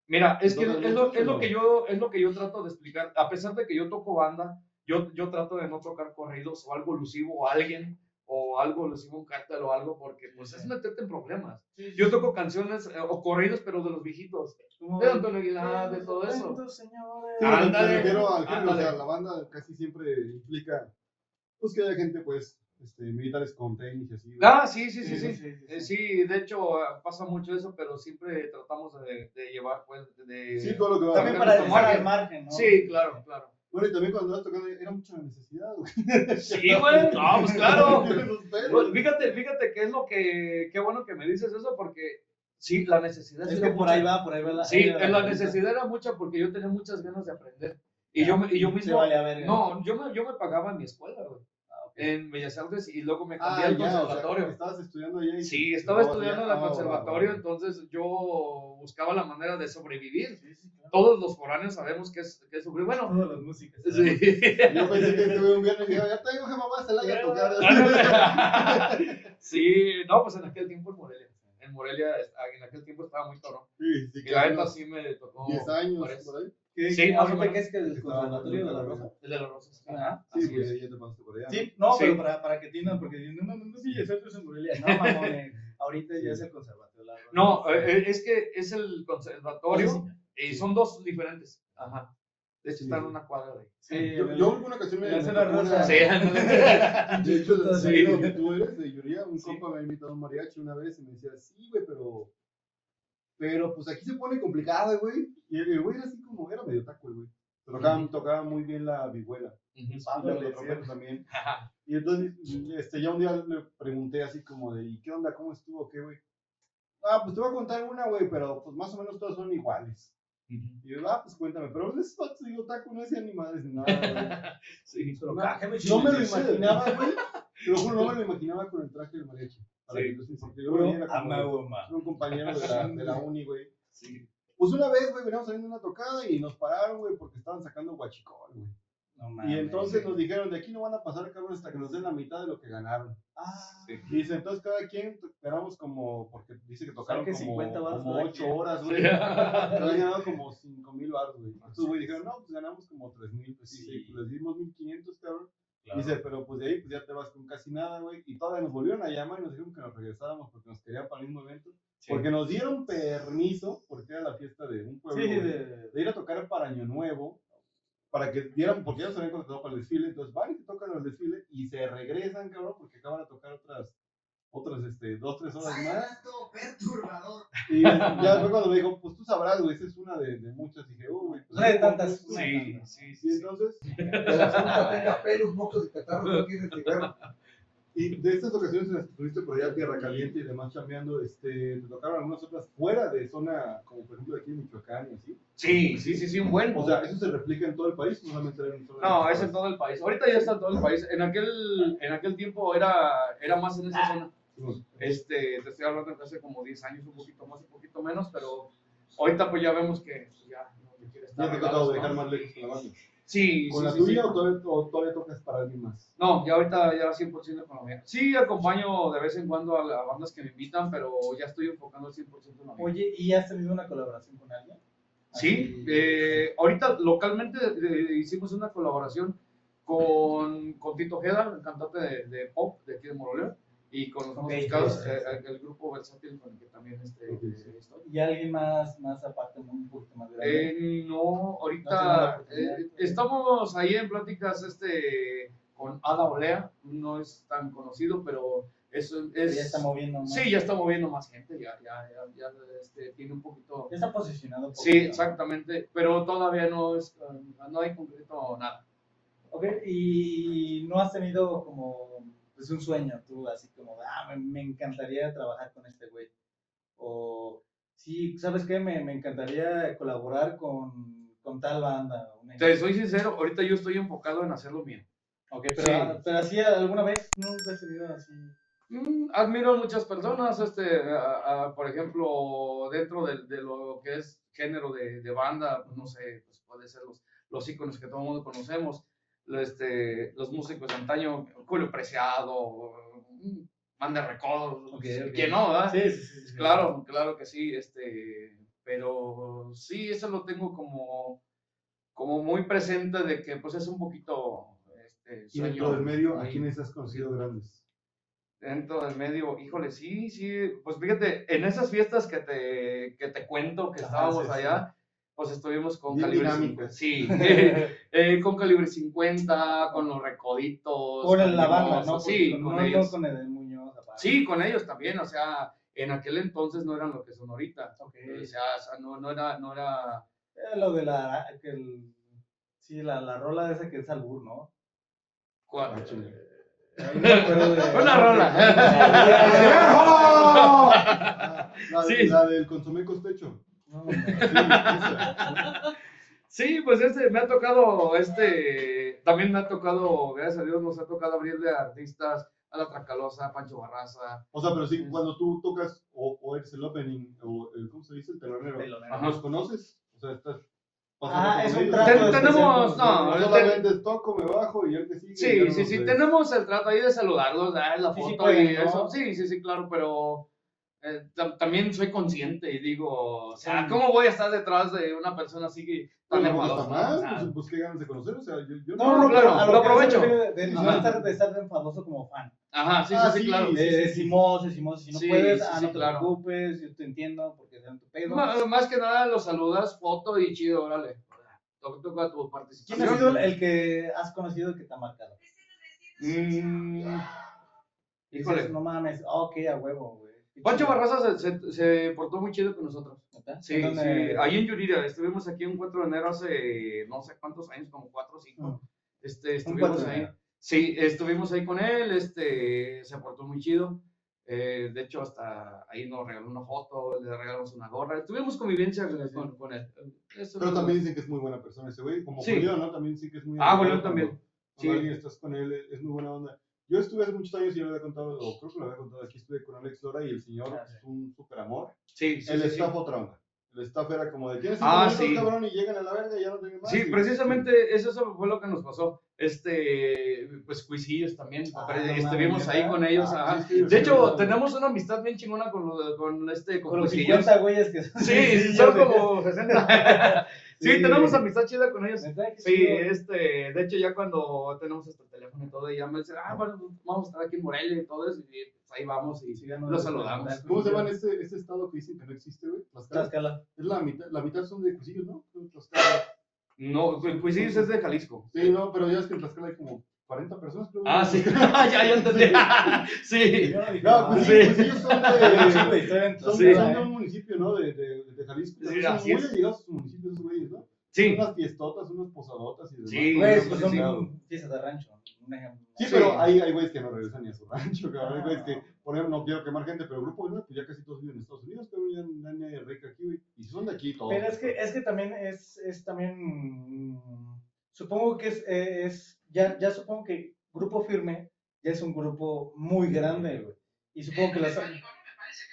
Mira, es que es lo, es lo que yo es lo que yo trato de explicar. A pesar de que yo toco banda, yo, yo trato de no tocar corridos o algo alusivo o alguien o algo alusivo un cártel o algo porque pues es meterte en problemas. Yo toco canciones eh, o corridos pero de los viejitos, de Antonio Aguilar, de todo eso. Cuentos, señores. Sí, pero Ándale, refiero al género, ándale. o sea, la banda casi siempre implica, pues que haya gente, pues, este, militares con tenis y así. güey. Ah, sí, sí, sí, Sí, sí. sí, sí, Eh, sí. Sí, de hecho eh, pasa mucho eso, pero siempre tratamos de, de llevar pues de Sí, todo lo que va También a para margen. al margen, ¿no? Sí, claro, claro. Bueno, y también cuando vas tocando era mucha necesidad, güey. Sí, güey. No, pues claro. *laughs* Pues, fíjate, fíjate que es lo que, qué bueno que me dices eso, porque sí, la necesidad Es era que por mucha. ahí va, por ahí va la. Sí, la necesidad era mucha porque yo tenía muchas ganas de aprender. Y yo, me- y yo mismo, vale a verga. no, yo me, yo me pagaba en mi escuela, güey, Ah, en Bellas Artes y luego me cambié Ah, al ya, o sea, conservatorio. estabas estudiando allá y Sí, estaba tocabas estudiando en el Ah, conservatorio, va, va. entonces yo buscaba la manera de sobrevivir. Sí, sí, claro. Todos los foráneos sabemos que es, que es sobrevivir. Bueno, Todas las músicas. sí. Yo pensé que estuve un viernes y dije, ya tengo que mamá se la haya tocado. *laughs* sí, no, pues en aquel tiempo en Morelia. En Morelia, en aquel tiempo estaba muy cabrón. Sí, sí, Y que la neta sí me tocó. 10 años, por ahí. ¿Qué, Sí, qué, más o ahorita menos. qué es que el conservatorio de la Rosa? El de la Rosa. Ajá. Sí, Así pues es. ya te pasaste por allá. Sí, no, Sí. pero para, para que entiendan, porque no, no, no, sí, es otro es en Morelia. No, *laughs* mamones, ahorita ya es el conservatorio de la Rosa. No, eh, eh, es que es el conservatorio Sí, y son dos diferentes. Ajá. De hecho, Sí, está en una cuadra de. Sí, Yo, yo alguna ocasión me, Ya la rosa. Sí, *laughs* De hecho, sí, tú eres, de Yuría, un Sí. compa me ha invitado a un mariachi una vez y me decía, sí, güey, pero. Pero pues aquí se pone complicado, güey. Y el güey era así como, era medio taco, güey. Tocaba, tocaba muy bien la vihuela. *laughs* Y la también. Entonces, este, ya un día le pregunté así como de, ¿y qué onda? ¿Cómo estuvo? ¿Qué, güey? Ah, pues te voy a contar una, güey, pero pues más o menos todas son iguales. Y yo, ah, pues cuéntame. Pero esos vatos, digo, taco, no decían ni madres ni nada, güey. *laughs* Sí. Pero No, No me lo imaginaba, güey. Te lo juro, no me lo imaginaba con el traje del mariachi. Para Sí. que tú sepas, yo lo veía era como Amahoma. un compañero de la, de la uni, güey. Sí. Pues una vez, güey, veníamos saliendo una tocada y nos pararon, güey, porque estaban sacando guachicol, güey. No Y mames. entonces nos dijeron, de aquí no van a pasar, cabrón, hasta que nos den la mitad de lo que ganaron. Ah, Sí. Y dice, entonces cada quien ganamos como, porque dice que tocaron que como, 50 varos como cada 8 quien. horas, güey. Sí. Habían ganado como 5 mil baros, güey. Entonces, güey, dijeron, no, pues ganamos como 3 mil. Pues sí, Sí. pues les dimos 1500, cabrón. Claro. Dice, pero pues de ahí pues ya te vas con casi nada, güey. Y todavía nos volvieron a llamar y nos dijeron que nos regresáramos porque nos querían para el mismo evento. Sí. Porque nos dieron permiso, porque era la fiesta de un pueblo, Sí, güey, de, de ir a tocar para Año Nuevo, para que dieran, porque ellos se habían contratado para el desfile, entonces van y tocan el desfile y se regresan, cabrón, porque acaban de tocar otras, otras, este, dos, tres horas más. perturbador. Y ya fue cuando me dijo, pues tú sabrás, güey, esa es una de, de muchas. Y dije, oh, güey, pues Una de ¿cómo tantas. Sí, sí, Y sí. sí. entonces, tenga pelos, mocos y catarros, no y de estas ocasiones en las que estuviste por allá, Tierra Caliente y demás chambeando, este, te tocaron algunas otras fuera de zona, como por ejemplo aquí en Michoacán y así. Sí, sí, sí, sí, un buen. O sea, ¿eso se replica en todo el país? No solamente era en zona No, es en todo el país. Ahorita ya está en todo el país. En aquel, en aquel tiempo era, era más en esa zona. Este, te estoy hablando de hace como 10 años, un poquito más, un poquito menos, pero ahorita pues ya vemos que pues, ya no te quiere estar. ¿Ya te tocado ¿no? dejar más lejos con la banda? Sí, ¿Con sí, la sí, tuya sí. O, todavía, o todavía tocas para alguien más? No, ya ahorita ya 100% con la mía. Sí, acompaño de vez en cuando a, a bandas que me invitan, pero ya estoy enfocando al 100% en la mía. Oye, ¿y has tenido una colaboración con alguien? Sí, eh, ahorita localmente eh, hicimos una colaboración con, con Tito Ojeda, el cantante de, de pop de aquí de Moroleón, y con los Ok, músicos, sí, sí, eh, sí. el grupo Versátil con el que también este, Ok, sí. estoy. ¿Y alguien más, más aparte, un poquito más grande? Eh, no, No ahorita oportunidad, eh, estamos ahí en pláticas este, con Ada Olea, no es tan conocido, pero es... Pero es ya está moviendo más. Sí, ya está moviendo más gente, ya, ya, ya, ya, este, tiene un poquito... Ya está posicionado. Sí, poquito, ¿no? exactamente, pero todavía no es, no hay concreto nada. Ok, y no has tenido como pues, un sueño tú, así de, ah, me, me encantaría trabajar con este güey. O, sí, ¿sabes qué? Me, me encantaría colaborar con, con tal banda. un Te soy sincero, ahorita yo estoy enfocado en hacer lo mío. Ok, pero, Sí. pero así alguna vez nunca has tenido así. Mm, admiro a muchas personas, este, a- a, por ejemplo, dentro de, de lo que es género de, de banda, pues, no sé, pues puede ser los, los íconos que todo el mundo conocemos, este, los músicos de antaño, Julio Preciado, mm, Banda Recodo, Ok, ok. ¿quién no, verdad? Sí, sí, sí. Claro, claro que sí, este, pero sí, eso lo tengo como, como muy presente de que pues es un poquito, este, Y dentro del medio, ¿a quiénes has conocido grandes? dentro del medio, híjole, sí, sí, pues fíjate, en esas fiestas que te, que te cuento que estábamos sí, allá, pues estuvimos con Bien calibre dinámicas. 50, sí, *laughs* *laughs* eh, con calibre 50, con los recoditos, Con el- la banda, Mimoso, ¿no? Sí, con no, ellos. no con el. Sí, con ellos también, o sea, en aquel entonces no eran lo que son ahorita. O sea, o sea, no, no era, no era, Eh, lo de la, que el, sí, la, la rola esa que es albur, ¿no? ¿cuál? Ah, *laughs* no de- *laughs* Una rola. La, Sí. la del consomé costecho. No, Sí, esa. Sí, pues este, me ha tocado, este, también me ha tocado, gracias a Dios, nos ha tocado abrirle a artistas, a La Tracalosa, a Pancho Barraza. O sea, pero sí, cuando tú tocas o, o eres el opening o el, ¿cómo se dice? El telonero. ¿Los conoces? O sea, estás Ah, es un trato tenemos, no, solamente toco, me bajo y el que sigue. Sí, sí, sí, tenemos el trato ahí de saludarlos, dar la Sí, sí foto y ¿no? eso. Sí, sí, sí, claro, pero eh, tam- también soy consciente y digo, o sea. ¿cómo voy a estar detrás de una persona así que tan no enfadosa? O sea, pues, pues qué ganas de conocer, o sea, yo, yo No, no, claro, a lo que aprovecho. De, de no estar, de estar enfadoso como fan. Ajá, sí, Ah, sí, sí, claro. sí, sí, decimos, decimos, si no Sí, puedes, ah, no te claro. preocupes, yo te entiendo, porque sean tu pedo. Ma- Más que nada los saludas, foto y chido, órale. to- toca tu ¿Quién participación. ha sido el- que has conocido que te ha marcado? Mm, Dices, Híjole. no mames, ah, ok, a huevo, güey. Pancho. Barraza se, se- se portó muy chido con nosotros. Sí, sí, ahí en Yuriria, estuvimos aquí un 4 de enero hace no sé cuántos años, como 4 o 5. Mm. Este, estuvimos 4 de ahí. Sí, estuvimos ahí con él, este, se portó muy chido. Eh, de hecho, hasta ahí nos regaló una foto, le regalamos una gorra. Tuvimos convivencia Sí, sí. con, con él. Eso Pero no- también dicen que es muy buena persona ese güey, como Sí. Julián, ¿no? También dicen que es muy Ah, cuando- también. Cuando Sí. alguien estás con él, es muy buena onda. Yo estuve hace muchos años y yo le había contado, o creo que lo había contado aquí, estuve con Alex Lora y el señor Ah, sí. es un super amor. Sí, sí, el sí, sí. staff otra onda. El staff era como de, tienes Ah, cinco minutos, sí. cabrón, y llegan a la verga y ya no tienen más. Sí, y- precisamente eso eso fue lo que nos pasó. Este, pues cuisillos también. Ah, estuvimos ahí con ellos. Ah, ajá. sí, sí, de sí, hecho, sí. tenemos una amistad bien chingona con, lo- con este, con, Con los cuisillos. 50 güeyes que son. Sí, son como 60. *laughs* sí, Sí. tenemos amistad chida con ellos. Sí, chido. este, de hecho ya cuando tenemos hasta el teléfono y todo, y ya me dicen, ah, bueno, vamos a estar aquí en Morelia y todo eso, y pues ahí vamos y Sí, ya los saludamos. ¿Cómo se llama este, este estado que dicen que no existe, güey? Tlaxcala. Tlaxcala. Es la mitad, la mitad son de Cusillos, ¿no? Tlaxcala. No, Cu- Cuisillos es de Jalisco. Sí, no, pero ya es que en Tlaxcala hay como 40 personas, creo. Ah, sí, *laughs* ya, ya entendí. *laughs* sí. No pues Sí. sí, Cusillos son de... Son, Sí. son de *laughs* Tlaxcala, un ¿eh? municipio, ¿no? De, de, de Jalisco. Sí, son muy allegados a sus municipios, esos güeyes, ¿no? Sí. Unas fiestotas, unas posadotas y demás. Sí, Güey, pues son fiestas de rancho. Un ejemplo. Sí, pero hay, hay güeyes que no regresan ni a su rancho, cabrón. Hay Ah. güeyes que, por ejemplo, no quiero quemar gente, pero el grupo, ¿no? pues ya casi todos viven en Estados Unidos, pero ya no hay nadie rica aquí, güey. Y si son de aquí, todos. Pero es que, es que también es, es también, mm, supongo que es, eh, es ya, ya supongo que Grupo Firme ya es un grupo muy grande, güey. Y supongo que han- *laughs*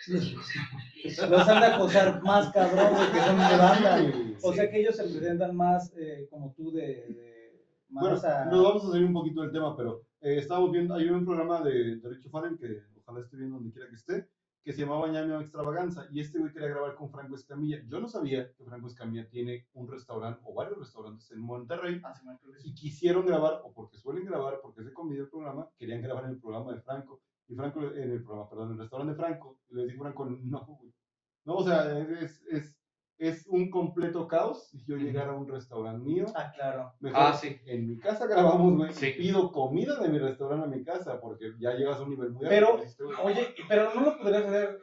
los, han de acosar más cabrón, güey, que son de banda, güey. O sea que ellos se presentan más eh, como tú de, de Bueno, más a... nos vamos a salir un poquito del tema, pero eh, estábamos viendo, hay un programa de, de Richo Farrell que ojalá esté viendo donde quiera que esté, que se llamaba Ñamio Extravaganza, y este güey quería grabar con Franco Escamilla. Yo no sabía que Franco Escamilla tiene un restaurante o varios restaurantes en Monterrey, Ah, sí, me acuerdo. y quisieron grabar, o porque suelen grabar, porque es de comida el programa, querían grabar en el programa de Franco, y Franco, en el programa, perdón, en el restaurante de Franco, y les dijo Franco, no, güey. No, o sea, es, es, es un completo caos si yo llegara a un restaurante mío. Ah, claro. Mejor Ah, sí. en mi casa grabamos, güey. Sí. Pido comida de mi restaurante a mi casa, porque ya llegas a un nivel muy Pero, alto. Güey, Oye, pero no lo podrías hacer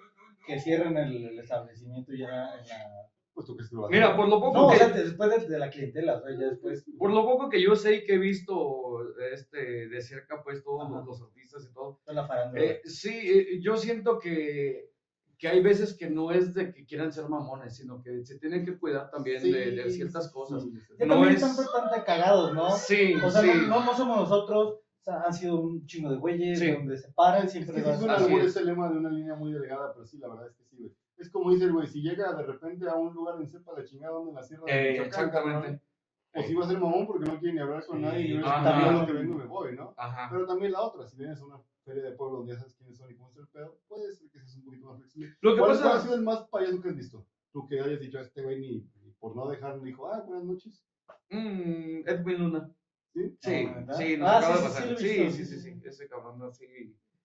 que cierren el, el establecimiento ya en la... Pues crees que lo Mira, por lo poco No, o que... sea, después de, de la clientela, o sea, ya después... Por lo poco que yo sé y que he visto este, de cerca, pues todos los, los artistas y todo, toda la farándula. eh, sí, eh, yo siento que, que hay veces que no es de que quieran ser mamones, sino que se tienen que cuidar también Sí, de, de ciertas cosas. sí, sí. Ya no también es- están bastante cagados, ¿no? Sí, O sea, sí. no, no, somos nosotros, o sea, han sido un chingo de güeyes, Sí. donde se paran, Es siempre que sí es un Así albur es. ese lema de una línea muy delgada, pero sí, la verdad es que. Es como dice el güey, si llega de repente a un lugar en sepa la chingada donde la sierra de Eh, Michoacán, exactamente. o si va a ser mamón porque no quiere ni hablar con Sí, nadie, y yo ajá. también lo que vengo me voy, ¿no? Ajá. Pero también la otra, si vienes a una feria de pueblo donde ya sabes quiénes son y cómo está el pedo, puede ser que seas un poquito más flexible. Lo que ¿Cuál, pasa- cuál ha sido el más payaso que has visto? Tú que hayas dicho a este güey ni, ni por no dejar, me dijo, ah, buenas noches. Mm, Edwin Luna. ¿Sí? Sí, Ah, sí, nos Ah, acaba sí, de pasar. sí, sí, sí, ese cabrón así.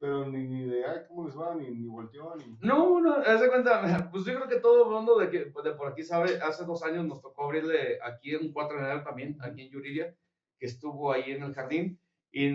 Pero ni, ni de, ah, ¿cómo les va? Ni, ni volteó, ni... No, no, haz de cuenta, pues yo creo que todo el mundo de, que, de por aquí sabe, hace dos años nos tocó abrirle aquí en 4 de enero también, aquí en Yuriria, que estuvo ahí en el jardín, y,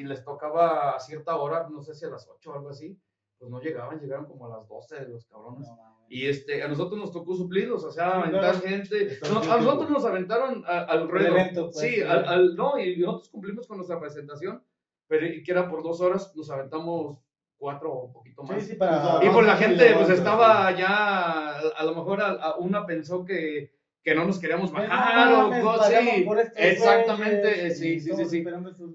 y les tocaba a cierta hora, no sé si a las 8 o algo así, pues no llegaban, llegaron como a las 12 los cabrones. No. Y este, a nosotros nos tocó suplirlos, o sea, Sí, aventar claro. gente. No, a nosotros nos aventaron a- al ruedo. evento, pues, sí, sí. al, al- no, y nosotros cumplimos con nuestra presentación, pero que era por dos horas, nos aventamos cuatro o un poquito más. Sí, sí, para... Y pues la gente pues estaba ya, a lo mejor a, a una pensó que, que no nos queríamos Pues, bajar no o mames, cosas pagamos sí, por estos exactamente, güeyes, sí, y sí, sí, sí.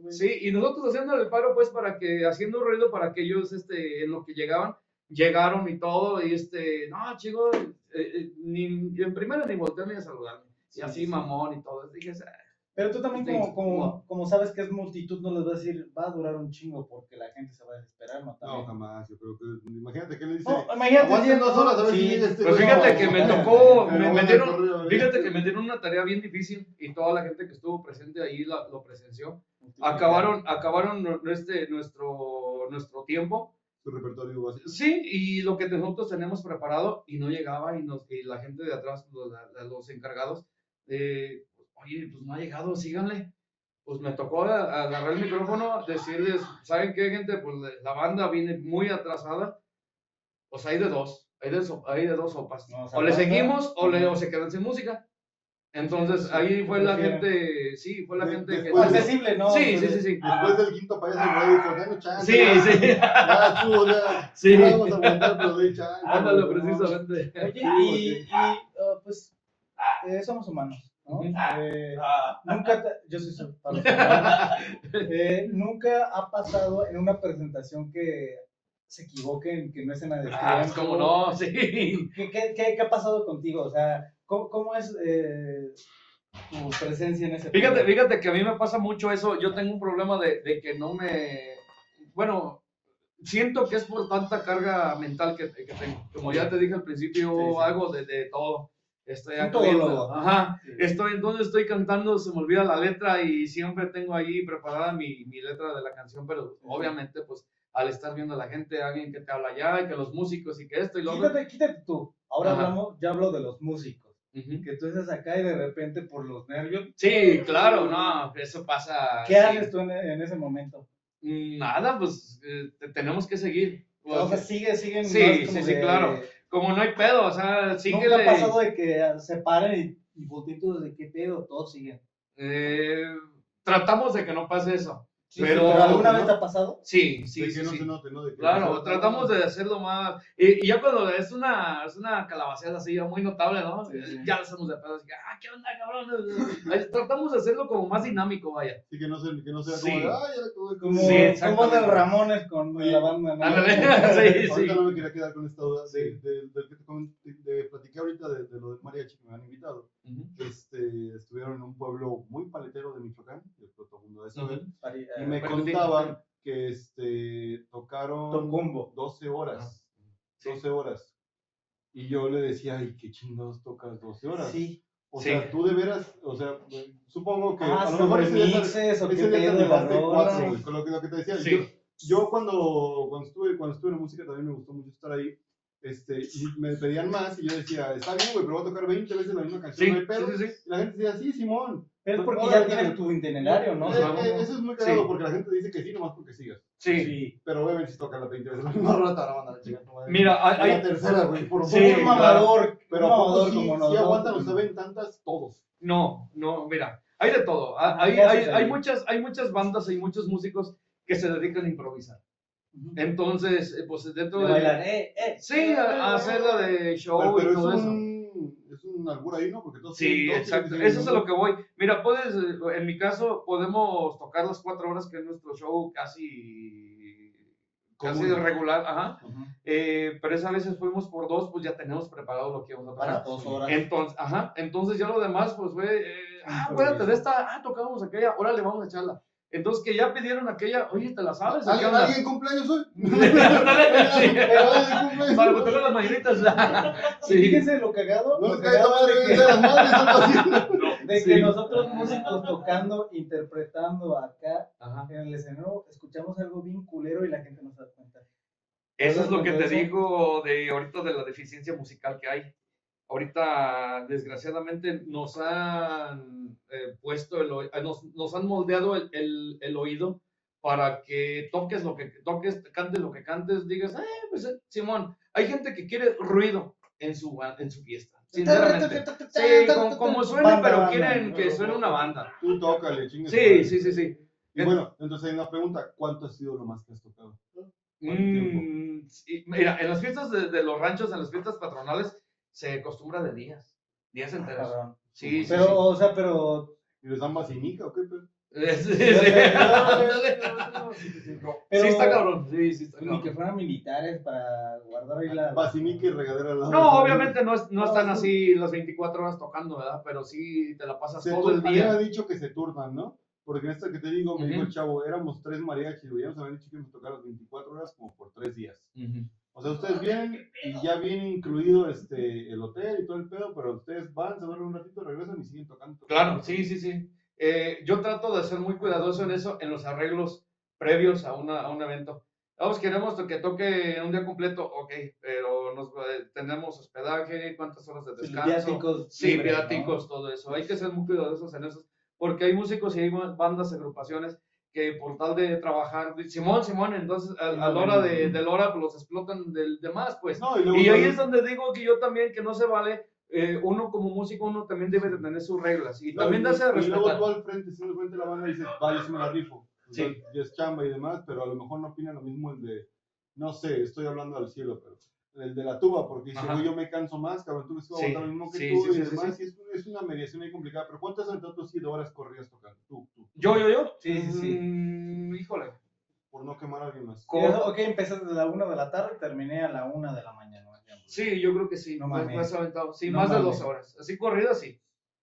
Sí, y nosotros haciendo el paro pues para que, haciendo ruido para que ellos, este, en lo que llegaban, llegaron y todo, y este, no, chicos, eh, eh, ni, en primera ni voltearon ni a saludarme, y Sí, así sí. mamón y todo, dije, "Ah". Pero tú también, como, como, sabes que es multitud, no les vas a decir, va a durar un chingo porque la gente se va a desesperar, ¿no? No, jamás, yo creo que... Imagínate que le dice... No, imagínate, dos horas a ver sí, si llega este Pues fíjate que me tocó, me, me bueno, dieron, corrido, ¿verdad? fíjate que me dieron una tarea bien difícil y toda la gente que estuvo presente ahí la- lo presenció. Acabaron, acabaron este, nuestro, nuestro tiempo. Su repertorio básico. Sí, y lo que nosotros tenemos preparado y no llegaba y, nos, y la gente de atrás, los encargados, eh, oye, pues no ha llegado, síganle. Pues me tocó agarrar el micrófono, decirles, ¿saben qué, gente? Pues la banda viene muy atrasada. Pues hay de dos, hay de, so- hay de dos sopas. O le seguimos o, le, Ujú. o se quedan sin música. Entonces Sí, ahí fue la gente, sí, fue la De- gente que... accesible, ¿no? Sí, sí, sí, sí. Después del quinto payaso, el güey dijo, chance. Sí, ya, sí. Ya estuvo, ya. *laughs* Sí. ya Vamos a aguantar, pero doy chance. Ándale, ¿no? precisamente. Oye, y, y, uh, pues eh, somos humanos, Eh, nunca, te- yo soy *laughs* eh, nunca ha pasado en una presentación que se equivoquen, que no estén a Ah, destiempo. cómo no, sí. ¿Qué, qué, qué, qué ha pasado contigo? O sea, ¿cómo, cómo es eh, tu presencia en ese Fíjate, fíjate que a mí me pasa mucho eso. Yo tengo un problema de, de que no me. Bueno, siento que es por tanta carga mental que, que tengo. Como ya te dije al principio, Sí, sí. hago de, de todo. Estoy actuando. Ajá. Estoy, entonces estoy cantando, se me olvida la letra y siempre tengo ahí preparada mi, mi letra de la canción, pero obviamente, pues al estar viendo a la gente, alguien que te habla allá, y que los músicos y que esto y lo otro. Quítate, quítate tú. Ahora Ajá. hablamos, ya hablo de los músicos. Que tú estás acá y de repente por los nervios. Sí, claro, no, eso pasa. ¿Qué sí. haces tú en, en ese momento? Nada, pues eh, te- tenemos que seguir. O sea, sigue, siguen. Sí, sí, sí, de- claro. Como no hay pedo, o sea, ¿Nunca síguele. ha pasado de que se paren y, y de qué pedo? Todos siguen. Eh, tratamos de que no pase eso. Sí, Pero- sí, ¿Alguna ¿no? vez te ha pasado? Sí, sí, de que sí. no sí. se note, ¿no? De que Claro, no tratamos de hacerlo más. Y, y ya cuando es una, es una calabaceada así, ya muy notable, ¿no? Sí, sí. Ya lo hacemos de pedo, así que, ah, ¿qué onda, cabrón? *laughs* Tratamos de hacerlo como más dinámico, vaya. Sí, que no, se, que no sea Sí. como de, ya de Como, Sí, comer". exactamente. como del Ramones con la banda. ¿no? Ándale, *laughs* sí, Ahorita sí. no me quería quedar con esta duda de, Sí. de, del que te comenté- de, platiqué ahorita de, de lo del mariachi que me han invitado. Ujú. Este, estuvieron en un pueblo muy paletero de Michoacán, que todo el mundo debe saber, Pari- y me contaban que este, tocaron Tocumbo. 12 horas. Sí. 12 horas. Y yo le decía, ay, qué chingados tocas 12 horas. Sí. O Sí. sea, tú de veras, o sea, supongo que Ah, a lo son mejor ese día te- o día de cuatro, con lo que, lo que te decía. Sí. Yo, yo cuando, cuando, estuve, cuando estuve en música también me gustó mucho estar ahí. Este, y me pedían más y yo decía, está bien, güey, pero voy a tocar 20 veces la misma canción, Sí, no hay pedo. sí, sí, sí. Y la gente decía, sí, Simón. Es porque Ahora, ya tienes tu itinerario, ¿no? Eh, eh, no- eso es muy cagado Sí. porque la gente dice que sí, nomás porque sigas. Sí. Sí. Pero obviamente si tocan las 20 veces la misma rola, te van a mandar a chingar tu madre. Mira, hay- la hay- tercera, güey, por Sí, favor. un claro. mamador, Pero un ¿a poco mamador sí, como sí nosotros. aguantan o saben tantas todos. No, no, mira, hay de todo. Ajá, Hay, ¿qué haces hay, hay, muchas, hay muchas bandas y muchos músicos que se dedican a improvisar. Entonces, eh, pues dentro De bailar, eh, eh. Sí, a, a hacer la de show Pero, pero y es todo eso. un, es un albur ahí, ¿no? Porque todos Sí, tienen- todos exacto. tienen- Eso es a lo que voy. Mira, puedes, en mi caso, podemos tocar las cuatro horas que es nuestro show casi, casi Común. regular, ajá. Ujú. Eh, pero esa veces fuimos por dos, pues ya tenemos preparado lo que vamos a tocar. Para dos horas. Entonces, ajá, entonces ya lo demás, pues fue, eh, ah, acuérdate de esta, ah, tocábamos aquella, órale, vamos a echarla. Entonces, que ya pidieron aquella, oye, ¿te la sabes? ¿Alguien, cumpleaños hoy? *laughs* *laughs* Para que tengan las mañanitas. *laughs* Sí. fíjense lo cagado, No, lo cagado de que, de de Sí. nosotros músicos tocando, interpretando acá Ajá. en el escenario, escuchamos algo bien culero y la gente no se da cuenta. Eso es lo que te Eso. digo de ahorita de la deficiencia musical que hay. Ahorita, desgraciadamente, nos han eh, puesto, el, nos, nos han moldeado el, el- el oído para que toques lo que toques, cantes lo que cantes, digas, eh, pues eh, Simón, hay gente que quiere ruido en su, en su fiesta, sinceramente. Sí, como, Banda, pero banda. quieren que suene una banda. Tú tócale, chingue. Sí, sí, sí, sí. Y bueno, entonces hay una pregunta. ¿Cuánto ha sido lo más que has tocado? Mm, sí, mira, en las fiestas de, de los ranchos, en las fiestas patronales, se acostumbra de días, días enteros. Cabrón. Sí, sí, Pero, sí. o sea, pero. ¿Y les dan vacinica o qué? *laughs* Sí, sí, sí. pero Sí está cabrón, sí, sí está Ni cabrón. que fueran militares para guardar ahí la. Vacinica y regadera al lado. No, obviamente no, es- no están así las 24 horas tocando, ¿verdad? Pero sí te la pasas Se todo el tur- a mí me ha día. dicho que se turnan, ¿no? Porque en esta que te digo, me dijo el chavo, éramos tres mariachis, güey. Ya nos habían dicho que íbamos a tocar las 24 horas como por tres días. Ujú. O sea, ustedes vienen y ya viene incluido este, el hotel y todo el pedo, pero ustedes van, se duermen un ratito, regresan y siguen tocando. Claro, sí, sí, sí. Eh, yo trato de ser muy cuidadoso en eso, en los arreglos previos a, una, a un evento. Vamos, queremos que toque un día completo, ok, pero nos, eh, tenemos hospedaje, cuántas horas de descanso. viáticos Sí, libres, viáticos, todo eso. Hay que ser muy cuidadosos en eso, porque hay músicos y hay bandas, agrupaciones que por tal de trabajar, Simón, Simón, entonces a, a la hora de, de la hora pues, los explotan del demás, pues. No, y luego Y ahí es donde digo que yo también, que no se vale, eh, uno como músico, uno también debe de tener sus reglas y No, también y- darse a Y luego respetar. tú al frente, si al frente de la banda dices, vaya, sí me la rifo. Sí. Sí. Ya es chamba y demás, pero a lo mejor no opinan lo mismo el de, no sé, estoy hablando al cielo, pero el de la tuba, porque dice, yo me canso más, cabrón, tú me vas a Sí, aguantar lo mismo que sí, tú sí, y sí, demás, sí. y es, es una mediación ahí complicada, pero ¿cuántas has aventado horas corridas tocando? Tú, tú, Yo, yo, yo. Sí, sí, sí. Mm, híjole. por no quemar a alguien más. Eso, ok, empecé desde la 1 de la tarde y terminé a la 1 de la mañana. Sí, yo creo que sí. No más, más aventado. Sí, No más de. 12 horas. Así corrida, sí.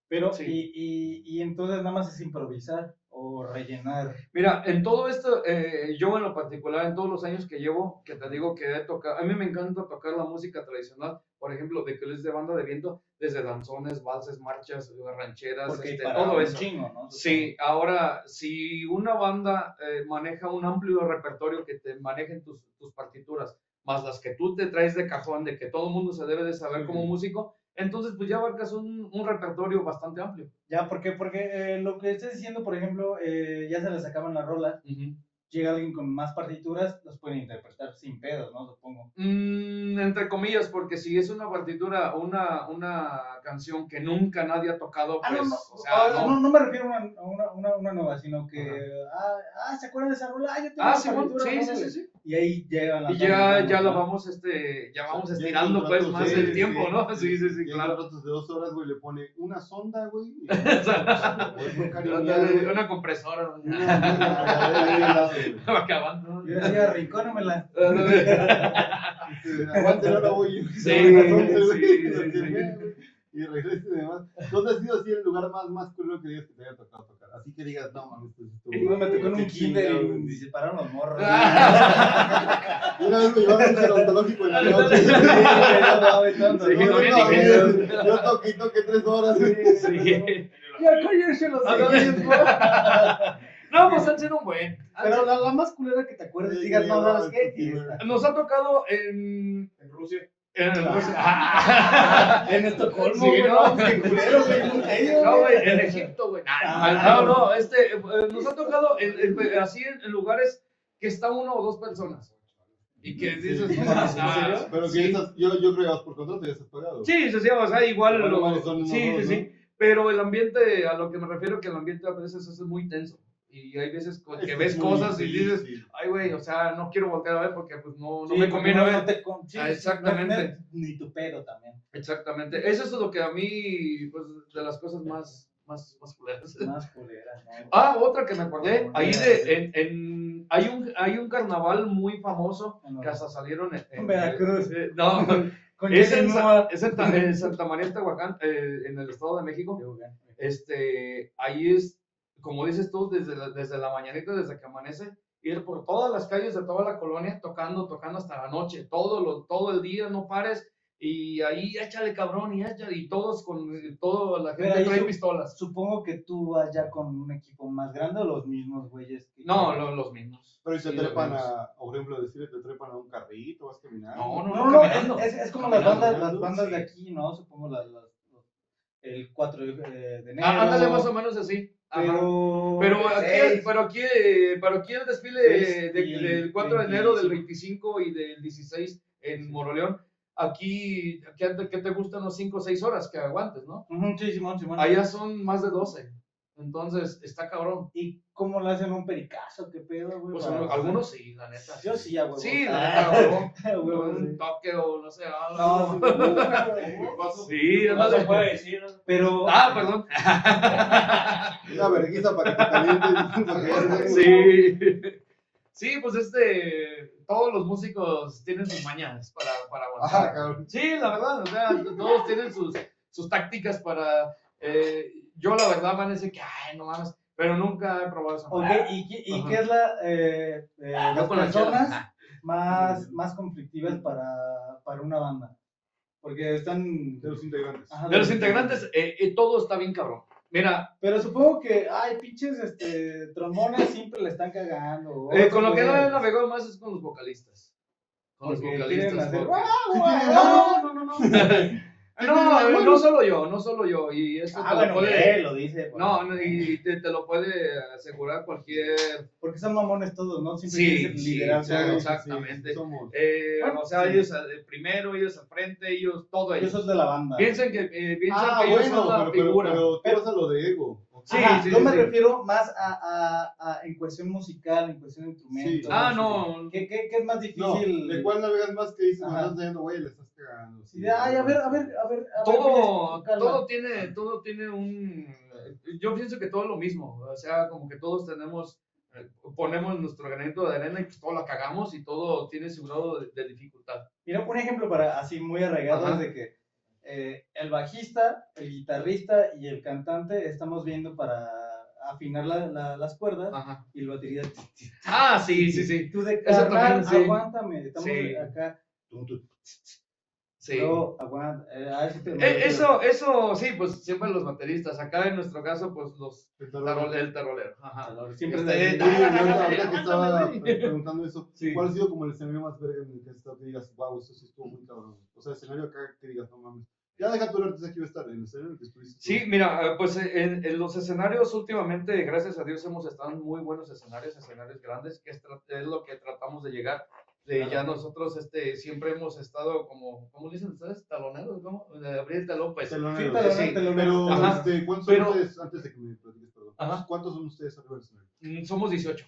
Pero, Sí. y, y, y entonces nada más es improvisar o rellenar. Mira, en todo esto, eh, yo en lo particular, en todos los años que llevo, que te digo que he tocado, a mí me encanta tocar la música tradicional, por ejemplo, de que es de banda de viento, desde danzones, valses, marchas, rancheras, este, todo eso. chingo, ¿no? Sí, ahora, si una banda eh, maneja un amplio repertorio que te manejen tus, tus partituras, más las que tú te traes de cajón, de que todo el mundo se debe de saber como músico, entonces pues ya abarcas un, un repertorio bastante amplio. Ya, porque, porque eh, lo que estás diciendo, por ejemplo, eh, ya se les acaban las rolas, llega alguien con más partituras, los pueden interpretar sin pedos, ¿no? Supongo. Mm, entre comillas, porque si es una partitura, una, una canción que nunca nadie ha tocado, Ah, pues, no, no, o sea, ah, no. no, no me refiero a una, una, una, una nueva, sino que, ah, ah, ¿se acuerdan de esa rola? Ah, yo tengo Ah, sí, sí, sí, sí. Y ahí llegan las Y ya, ya lo ¿no? vamos, este, ya vamos Ya estirando hay pues más sí, el sí, tiempo, sí. ¿no? Sí, sí, sí, Y claro. contratos de dos horas, güey, le pone una sonda, güey. y- *laughs* *laughs* Una, una compresora. güey. *laughs* Acabando. Yo decía, rincónamela. Aguante, ahora voy. Sí, sí, sí, Que Y regrese y demás. ¿Dónde ha sido así el lugar más, más culero que digas que te haya tocado tocar? Así que digas, no mames, estuvo- Uno me tocó en un kinder y güey. me separaron los morros. *laughs* Una vez me llevaron un gerontológico en la noche. ¿no? no No, que- Yo toqué y toqué tres horas. Ya cállense los. *laughs* No, pues han sido un buen. Pero la, la más culera que te acuerdes, Sí, digas, no, Y güey. esta. Nos ha tocado en. En Rusia. En el *laughs* En Estocolmo, Sí, güey, no. güey, güey. en Egipto, güey. Ah. No, no, este, eh, nos ha tocado en- en- así en, en lugares que está uno o dos personas. Y que dices. Pero que sí. estás, yo, yo creo que vas por contrato y ya estás pagado. Sí, sí, sí, o sea, igual. Lo- sí, sí, sí. Pero el ambiente, a lo que me refiero, que el ambiente a veces es muy tenso. Y hay veces que Es ves cosas y dices, ay, güey, o sea, no quiero voltear a ver porque pues no, no Sí, me conviene no- ver. no te con- sí, Ah, exactamente. Ni tu pedo también. Exactamente. Eso es lo que a mí, pues, de las cosas más, más, más culeras. *laughs* Más culeras, ¿no? Ah, otra que me acordé, ahí de, en, en- hay un, hay un carnaval muy famoso que hasta salieron en, en- Veracruz. eh, no, *laughs* es en, es en Santa *laughs* María Tehuacán, eh, en el Estado de México. Este, ahí es, como dices tú, desde la, desde la mañanita, desde que amanece, ir por todas las calles de toda la colonia, tocando, tocando hasta la noche, todo, lo, todo el día, no pares, y ahí échale cabrón, y échale, y todos con, todo, la gente ahí trae su- pistolas. Supongo que tú vas ya con un equipo más grande o los mismos güeyes. que- No, lo- los mismos. Pero si te Sí, trepan a, por ejemplo, decirle, te trepan a un carrito, vas caminando. No, no, No, no, no, es, es como las bandas, las bandas de aquí, ¿no? Supongo las, las- el 4 de, de enero. Ah, ándale más o menos así. Pero, Pero aquí, pero aquí, eh, pero aquí el desfile de- y del 4 de enero, del 25. 25 y del 16 en Moroleón, aquí, aquí ¿qué te gustan los 5 o 6 horas que aguantes, no? Ujú, sí, Simón, Simón. Allá son más de 12. Entonces, está cabrón. ¿Y cómo le hacen un pericazo? ¿Qué pedo, güey? Pues algunos sí, la neta. Yo sí, a huevo. Sí, la Ah, neta, huevo, *laughs* un toque o no sé. No, algo. sí, güey. *laughs* Sí, No se puede decir, ¿no? Pero. Ah, perdón. *laughs* Una vergüenza para que te calientes. ya Sí. Sí, pues este, todos los músicos tienen sus mañas para, para aguantar. Ajá, cabrón. Sí, la verdad, o sea, todos tienen sus, sus tácticas para... eh, yo la verdad van a decir que, ay, no mames, pero nunca he probado eso. Ok, ¿y, qué- y Ajá. qué es la. Eh, eh, Yo las con la personas chela. más, más conflictivas para, para una banda? Porque están. De los integrantes. Ajá, De los integrantes, eh, eh, todo está bien cabrón. Mira, Pero supongo que, ay, pinches este, trombones siempre le están cagando. eh, con lo que no he navegado más es con los vocalistas. Con los Porque quieren vocalistas. hacer, porque- "Ah, *laughs* No, no, no, no. *laughs* *laughs* No, no, no solo yo, no solo yo. Y eso Ah, te bueno, lo puede. él lo dice. pues. No, no, y te, te lo puede asegurar cualquier. Porque son mamones todos, ¿no? Siempre Sí, sí, exactamente. eh, Bueno, o sea, sí. ellos primero, ellos al frente, ellos, todo Yo ellos. soy de la banda. Piensen que, eh, piensan Ah, que ellos bueno, son la pero, pero, figura. pero vas a lo de ego. Sí, Ajá, sí, yo me sí. refiero más a, a, a- en cuestión musical, en cuestión de instrumentos. Sí. Ah, no. ¿Qué, qué, qué es más No, difícil? ¿de cuál navegas más que dices? Me estás diciendo, güey, le estás cagando. Sí, ay, a ver, a ver, a ver. a todo, todo tiene, todo tiene un, yo pienso que todo es lo mismo, o sea, como que todos tenemos, eh, ponemos nuestro granito de arena y pues todo la cagamos y todo tiene su grado de, de dificultad. Mira, un ejemplo para así muy arraigado Ajá. es de que eh, el bajista, el guitarrista y el cantante estamos viendo para afinar la- la- las cuerdas Ajá. y el batería. Ah, sí, sí, sí, Tú de Eso carnal, también, sí. aguántame, estamos Sí. acá. Tú, tú, sí. No, aguanta. eh, a eso Eh, eso, eso, sí, pues siempre los bateristas, acá en nuestro caso, pues los, El tarol- el tarolero, ajá. Siempre Este, *laughs* ahorita, *laughs* que estaba preguntando eso, Sí. ¿cuál ha sido como el escenario más verga en el que has estado que digas, wow, eso sí estuvo muy cabrón? O sea, escenario acá que digas, no mames. Ya deja tu artista aquí va a estar, en el escenario en el que estuviste. Sí, mira, eh, pues en, en los escenarios últimamente, gracias a Dios, hemos estado en muy buenos escenarios, escenarios grandes, que es, es lo que tratamos de llegar. De ya nosotros este, siempre hemos estado como, ¿cómo dicen ustedes? Taloneros. De abrir el telón, pues. Telonero. Sí, telonero, Sí. Pero, Ajá. este, ¿cuántos son Pero- ustedes, antes de que me platiques, perdón, Ajá. ¿cuántos son ustedes arriba del escenario? Mm, Somos 18.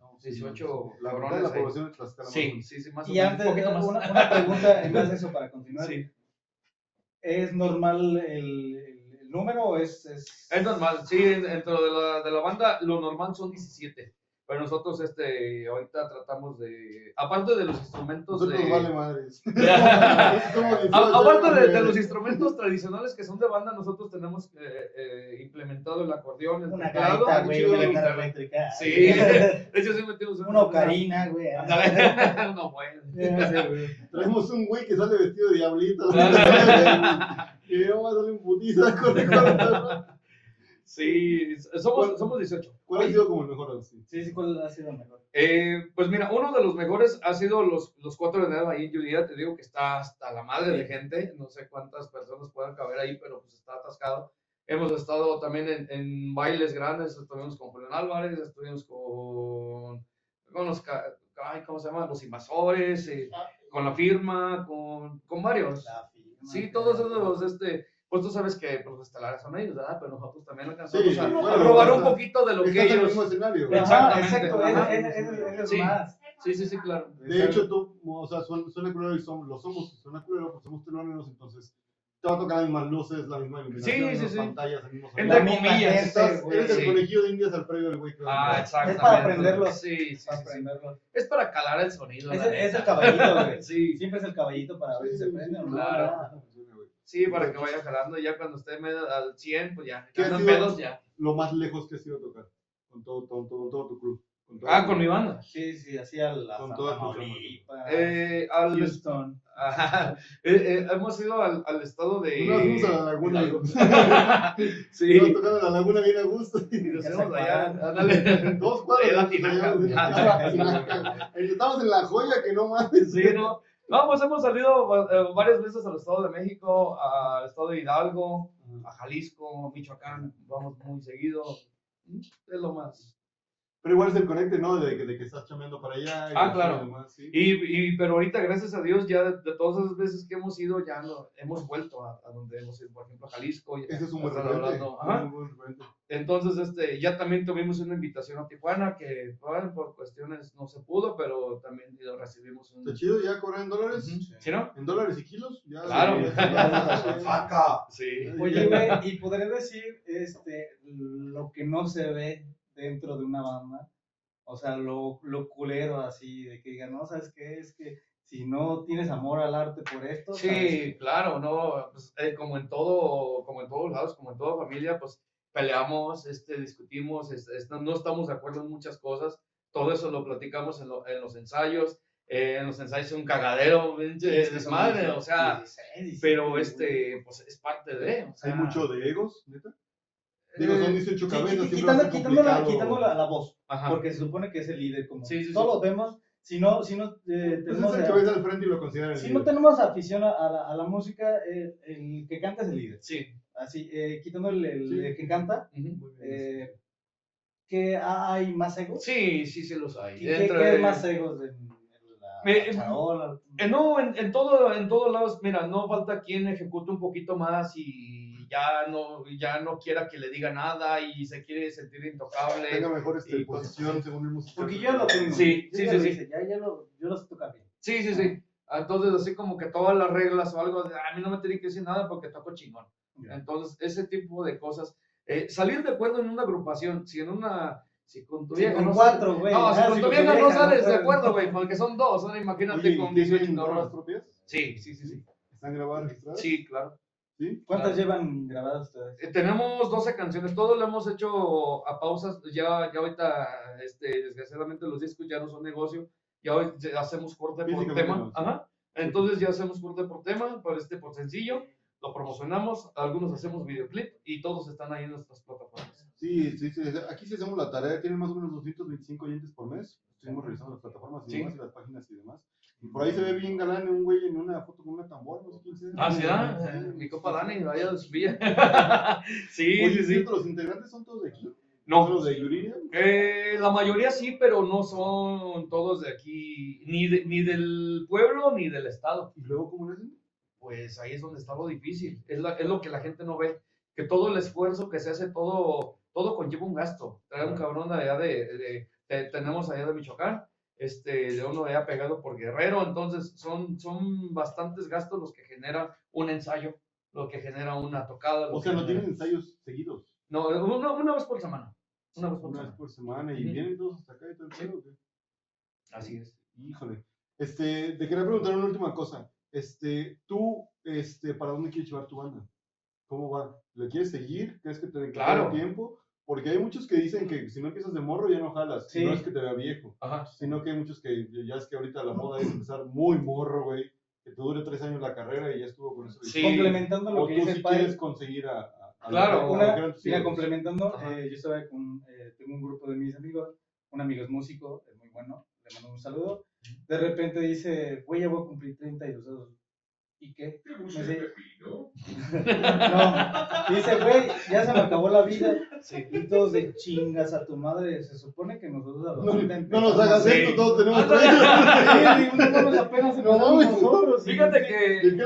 No, 18 la cabrones la población de Tlaxcala. Sí, sí, sí, más o Y menos. antes, un poquito más. una, una pregunta en *laughs* base a eso para continuar. Sí. ¿Es normal el, el- número es, es... Es normal, sí, dentro de la, de la banda lo normal son 17. Pero nosotros este, ahorita tratamos de, aparte de los instrumentos Nosotros de... nos vale madres. *laughs* *laughs* Aparte de, los instrumentos tradicionales que son de banda, nosotros tenemos eh, eh, implementado el acordeón, el Una teclado. gaita, güey, una guitarra eléctrica. Sí, *laughs* de hecho sí metimos Una ocarina, güey. No, bueno. Traemos un güey que sale vestido de diablito. y yo voy a darle un putiza con el. Sí, somos, somos 18. ¿Cuál ha sido como el mejor? Sí, sí, ¿cuál ha sido mejor? Eh, pues mira, uno de los mejores ha sido los, los cuatro de enero ahí en Judía. Te digo que está hasta la madre de gente. No sé cuántas personas puedan caber ahí, pero pues está atascado. Hemos estado también en, en bailes grandes. Estuvimos con Julián Álvarez, estuvimos con, con los, ay, ¿cómo se llama? Los invasores, eh, con la firma, con, con varios. La firma, Sí, todos esos, este, pues tú sabes que pues, los estelares son ellos, ¿verdad? Pero nosotros también alcanzamos Sí, a, bueno, a robar un poquito de lo que el ellos... mismo escenario. Ajá, Exactamente, Exacto, es Sí. más. Sí, sí, sí, claro. De hecho, tú, o sea, suena, suena culero y somos, lo somos, suena culero porque somos teloneros, entonces te va a tocar las mismas luces, la misma iluminación, Sí, sí, sí. pantallas, el mismo Entre comillas. Estás, eres el conejillo de indias al previo del güey. Ah, exactamente. para aprenderlos. Sí, sí, Para aprenderlo. Es para calar el sonido. Es la el, es el caballito, güey. *laughs* Sí, Siempre es el caballito para ver si se prende o no. claro. Sí, para que vaya jalando. Y ya cuando esté medio al 100, pues ya. ¿Qué ha sido? pedos ya. Lo más lejos que has ido a tocar con todo, con todo, con todo tu club. Con todo Ah, tu- con mi banda. Sí, sí, hacía la Con toda Eh, al, Houston. *laughs* Ajá. Eh, eh, hemos ido al, al estado de. Una vez fuimos a la laguna. *laughs* Sí. sí. tocando en la laguna bien a gusto. Y nos fuimos allá. Ándale. *laughs* Dos tinaja. Estamos en la joya que no mames. Sí, ¿no? No, pues hemos salido eh, varias veces al Estado de México, al Estado de Hidalgo, a Jalisco, Michoacán, vamos muy seguido. Es lo más. Pero igual es el conecte, ¿no? De, que- de que estás chameando para allá. y Ah, claro. sí. Y, y, pero ahorita, gracias a Dios, ya de, de todas esas veces que hemos ido, ya no, hemos vuelto a, a donde hemos ido, por ejemplo, a Jalisco. y- Ese es un buen referente. hablando- Ajá. Un buen referente. Entonces, este, ya también tuvimos una invitación a Tijuana, que bueno, por cuestiones no se pudo, pero también lo recibimos un... Está chido, ya cobran en dólares. ¿Sí, no? ¿En dólares y kilos? Ya, Claro. *laughs* ¡Faca! Sí. Oye, güey, y podré decir este, lo que no se ve dentro de una banda. O sea, lo, lo culero así, de que digan, no, ¿sabes qué? Es que si no tienes amor al arte por esto, ¿sabes Sí, claro, no, pues, eh, como en todo, como en todos lados, como en toda familia, pues peleamos, este, discutimos, es- es- no estamos de acuerdo en muchas cosas, todo eso lo platicamos en, lo- en los ensayos, eh, en los ensayos es un cagadero, Es desmadre, 16, o sea, 16, pero güey. este, pues es parte de, o sea, Hay mucho de egos, neta. Digo, son Eh, 18 Sí, cabezas. siempre quitando, quitando, la, quitando la, la voz, Ajá. porque se supone que es el líder, como Sí, sí, sí. todos vemos, si no, si no eh, Pues tenemos, es el que ves al frente y lo consideran el si líder. no tenemos afición a, a la, a la música, eh, el que canta es el líder. Sí. Así, eh, quitando el, el- Sí. el que canta, Ujú. eh, que hay más egos. Sí, sí, sí los hay. ¿Y qué, Entre- qué hay más egos en, Me- charola? Eh, no, en, en todo, en todos lados, mira, no falta quien ejecute un poquito más y ya no, ya no quiera que le diga nada y se quiere sentir intocable. Tenga mejor este, posición según el músico. Porque yo ya lo tengo. Sí, yo sí, ya sí, lo sí. Ya, ya lo, yo lo sé tocar bien. Sí, sí, sí. Entonces, así como que todas las reglas o algo, de, a mí no me tiene que decir nada porque toco chingón. Entonces, ese tipo de cosas. eh, salir de acuerdo en una agrupación, si en una, si con tu Sí, vieja con no cuatro, güey. No, si Ah, con sí, tu vieja no sales de acuerdo, güey, porque son dos, ahora imagínate Oye, con ¿tienen 18 rolas cabrones. propias? Sí, sí, sí, sí. ¿Están grabadas, registradas? Sí, claro. ¿Sí? ¿Cuántas Claro. llevan grabadas ustedes? Eh, Tenemos 12 canciones, todo lo hemos hecho a pausas, ya, ya ahorita, este, desgraciadamente los discos ya no son negocio, ya hoy ya hacemos corte por tema, no, sí. ajá, entonces ya hacemos corte por tema, por este, por sencillo, lo promocionamos, algunos hacemos videoclip y todos están ahí en nuestras plataformas. Sí, sí, sí. Aquí sí hacemos la tarea. Tienen más o menos 225 oyentes por mes. Estuvimos revisando las plataformas y Sí. demás, y las páginas y demás. Y por ahí se ve bien galán un güey en una foto con una tambora, no sé quién sea. Ah, sí, ah, mi copa Dani, vaya de su villa. sí, Oye, sí, sí. ¿Los integrantes son todos de aquí? No, ¿Son los de Yuridia? Eh, la mayoría sí, pero no son todos de aquí, ni, de- ni del pueblo ni del estado. ¿Y luego cómo lo hacen? Pues ahí es donde está lo difícil. Es, la- es lo que la gente no ve. Que todo el esfuerzo que se hace, todo, todo conlleva un gasto. Traer un cabrón de allá de, de- de- tenemos allá de Michoacán, este, de uno allá pegado por Guerrero. Entonces son, son bastantes gastos los que genera un ensayo, lo que genera una tocada. O sea, no tienen ensayos seguidos. No, una, una vez por semana. Una vez por Una vez semana. por semana y vienen todos hasta acá y todo el Sí. Así es. Híjole. Este, te quería preguntar una última cosa. Este, tú, este, ¿para dónde quieres llevar tu banda? ¿Cómo va? ¿Le quieres seguir? ¿Crees que te den Claro. tiempo? Porque hay muchos que dicen que si no empiezas de morro ya no jalas. Sí. No es que te vea viejo. Ajá. Sino que hay muchos que ya es que ahorita la moda es empezar muy morro, güey. Que te dure tres años la carrera y ya estuvo con eso. Sí. Complementando lo O que tú dice sí el padre. quieres conseguir a... a- a Claro, Una, a mira, complementando, eh, yo estaba con, eh, tengo un grupo de mis amigos, un amigo es músico, es muy bueno, le mando un saludo. De repente dice, güey, ya voy a cumplir 32 años. ¿Y qué? Me dice, no, dice, güey, ya se me acabó la vida. Todos de chingas a tu madre. Se supone que nosotros a los No, 30 no nos hagas Sí. esto, todos tenemos Ándale. 30. Sí, digo, no mames, apenas No empezamos mames. nosotros. Fíjate ¿De que, qué que- que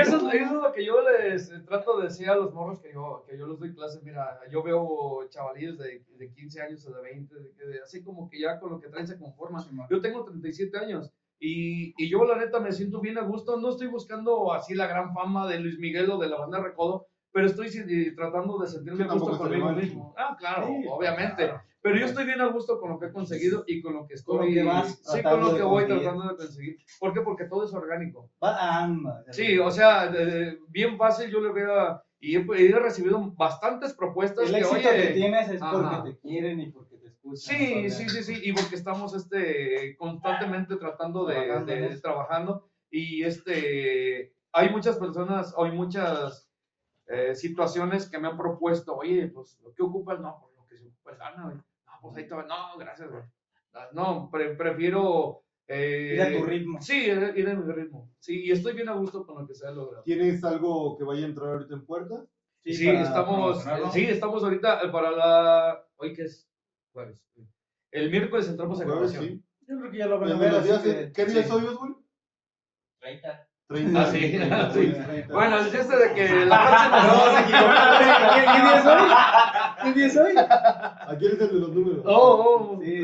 eso, es, eso es lo que yo les eh, trato de decir a los morros que yo, que yo les doy clases. Mira, yo veo chavalillos de, de 15 años o de 20, de que de- así como que ya con lo que traen se conforman. Yo tengo 37 años y, y yo la neta me siento bien a gusto. No estoy buscando así la gran fama de Luis Miguel o de la banda Recodo, pero estoy tratando de sentirme a gusto conmigo mismo. Ah, claro, Sí, obviamente. claro. Pero yo estoy bien a gusto con lo que he conseguido y con lo que estoy. Con lo que vas sí, con lo que voy conseguir. tratando de conseguir. ¿Por qué? Porque todo es orgánico. Sí, o sea, bien fácil yo le veo. Y he, he recibido bastantes propuestas El que, éxito oye. que tienes es Ajá. porque te quieren y porque escuchan. Sí, sí, sí, sí, y porque estamos este, constantemente tratando de, Trabajando de- trabajando y este, hay muchas personas, hay muchas eh, situaciones que me han propuesto, oye, pues, ¿qué ocupas? No, pues lo que se ocupa es lana, güey. No, pues ahí te va. No, gracias, güey. No, pre- prefiero... eh, Ir a tu ritmo. Sí, ir ir a mi ritmo. Sí, y estoy bien a gusto con lo que se ha logrado. ¿Tienes algo que vaya a entrar ahorita en puerta? Sí, estamos, sí, estamos ahorita eh, para la... ¿Hoy qué es? Jueves. El miércoles entramos a Jueves, grabación. sí. Yo creo que ya lo van a ver. así que- ¿Qué día sí. soy, güey? 30. 30. Ah, sí, 30, sí. 30. Bueno, el chiste de que la próxima No, se equivocó. ¿Qué, día es hoy? ¿Qué día es hoy? Aquí eres el de los números. Oh, oh. Sí.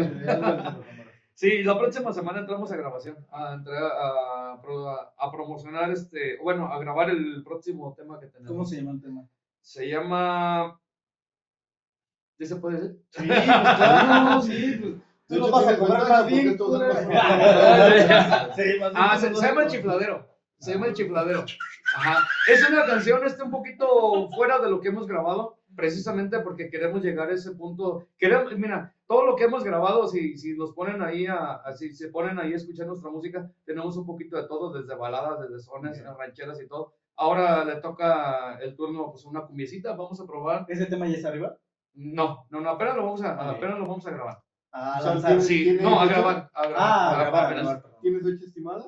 Sí, la próxima semana entramos a grabación, a, entrar a, a a promocionar este, bueno, a grabar el próximo tema que tenemos. ¿Cómo se llama el tema? Se llama... ¿Sí se puede decir? Sí, pues claro, sí, pues. Tú lo hecho, vas a cobrar *laughs* *laughs* más bien, Ah, se, llama El. Chifladero. Se llama El Chifladero. Ajá. Es una canción este un poquito fuera de lo que hemos grabado, precisamente porque queremos llegar a ese punto. Queremos, mira, todo lo que hemos grabado, si, si nos ponen ahí a, a- si se ponen ahí a escuchar nuestra música, tenemos un poquito de todo, desde baladas, desde sones, rancheras y todo, Ahora le toca el turno pues una cumbiecita, vamos a probar. ¿Ese tema ya está arriba? No, no, no, apenas lo vamos a, Ok. apenas lo vamos a grabar. Ah, O sea, lanzar. ¿tiene- Sí, no, a grabar, a grabar. Ah, a grabar grabar, apenas. grabar. ¿Tienes fecha estimada?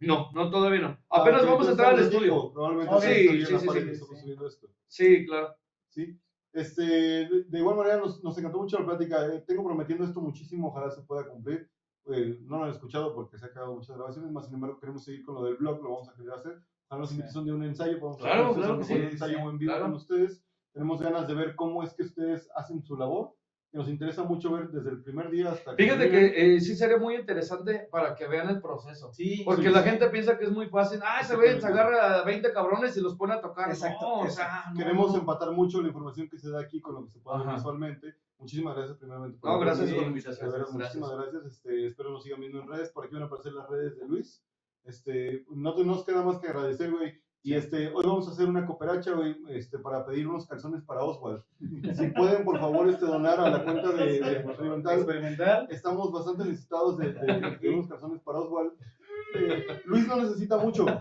No, no, todavía no. Apenas Ah, ok, vamos a entrar al en estudio. Probablemente sí, sí, sí, sí, estamos subiendo esto. Sí, claro. ¿sí? Este, de, de igual manera nos, nos encantó mucho la plática. eh, tengo prometiendo esto muchísimo, ojalá se pueda cumplir. Eh, no lo han escuchado porque se han quedado muchas grabaciones, más sin embargo queremos seguir con lo del blog, lo vamos a querer hacer. Ojalá nos inviten de un ensayo, podemos Claro, hacer claro un que sí, ensayo sí, en vivo claro. con ustedes. Tenemos ganas de ver cómo es que ustedes hacen su labor. Que nos interesa mucho ver desde el primer día hasta Fíjate terminen. que eh, sí sería muy interesante para que vean el proceso. Sí, Porque sí, la sí. gente piensa que es muy fácil. Ah, ese güey se agarra a 20 cabrones y los pone a tocar. Exacto, No, o exacto. sea, no, Queremos no. empatar mucho la información que se da aquí con lo que se puede ver visualmente. Muchísimas gracias primeramente. No, haber gracias por la invitación. Muchísimas gracias. Este, espero nos sigan viendo en redes. Por aquí van a aparecer las redes de Luis. Este, no nos queda más que agradecer, güey. Y este, hoy vamos a hacer una cooperacha, güey, este, para pedir unos calzones para Oswald. Si pueden, por favor, este, donar a la cuenta de, de Experimental. Experimental. Estamos bastante necesitados de, de- de unos calzones para Oswald. Eh, Luis no necesita mucho. Sí,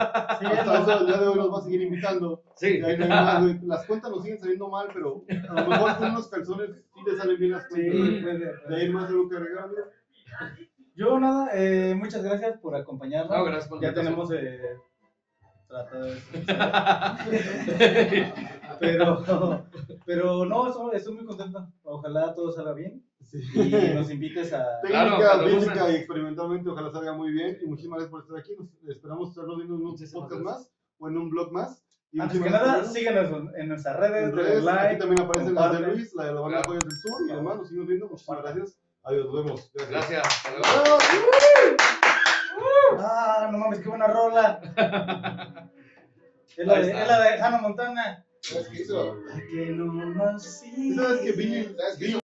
Hasta eso el día de hoy nos va a seguir invitando. Sí. Las cuentas nos siguen saliendo mal, pero a lo mejor con unos calzones sí te salen bien las Sí, cuentas. puede, De ahí más algo que agregar. Yo nada, eh, muchas gracias por acompañarnos. No, gracias por ya tenemos eh, tratado de *laughs* pero, pero no, estoy, estoy muy contento. Ojalá todo salga bien Sí. y nos invites a. Claro, Técnica, cuando física y experimentalmente, ojalá salga muy bien. Y muchísimas gracias por estar aquí. Nos esperamos estarnos viendo en un Muchísimas podcast gracias. más o en un blog más. Y Antes que nada, gracias. síguenos en nuestras redes, En redes, aquí like. también aparecen las de. Luis, la de la banda Claro. Joyas del Sur y demás. Nos seguimos viendo. Muchísimas gracias. Adiós, nos vemos. Gracias. Hasta luego. Ah, no mames, qué buena rola. *laughs* es, la de, es la de Hannah Montana. ¿Sabes qué hizo? Que no más ¿Sabes que Billy, ¿Sabes qué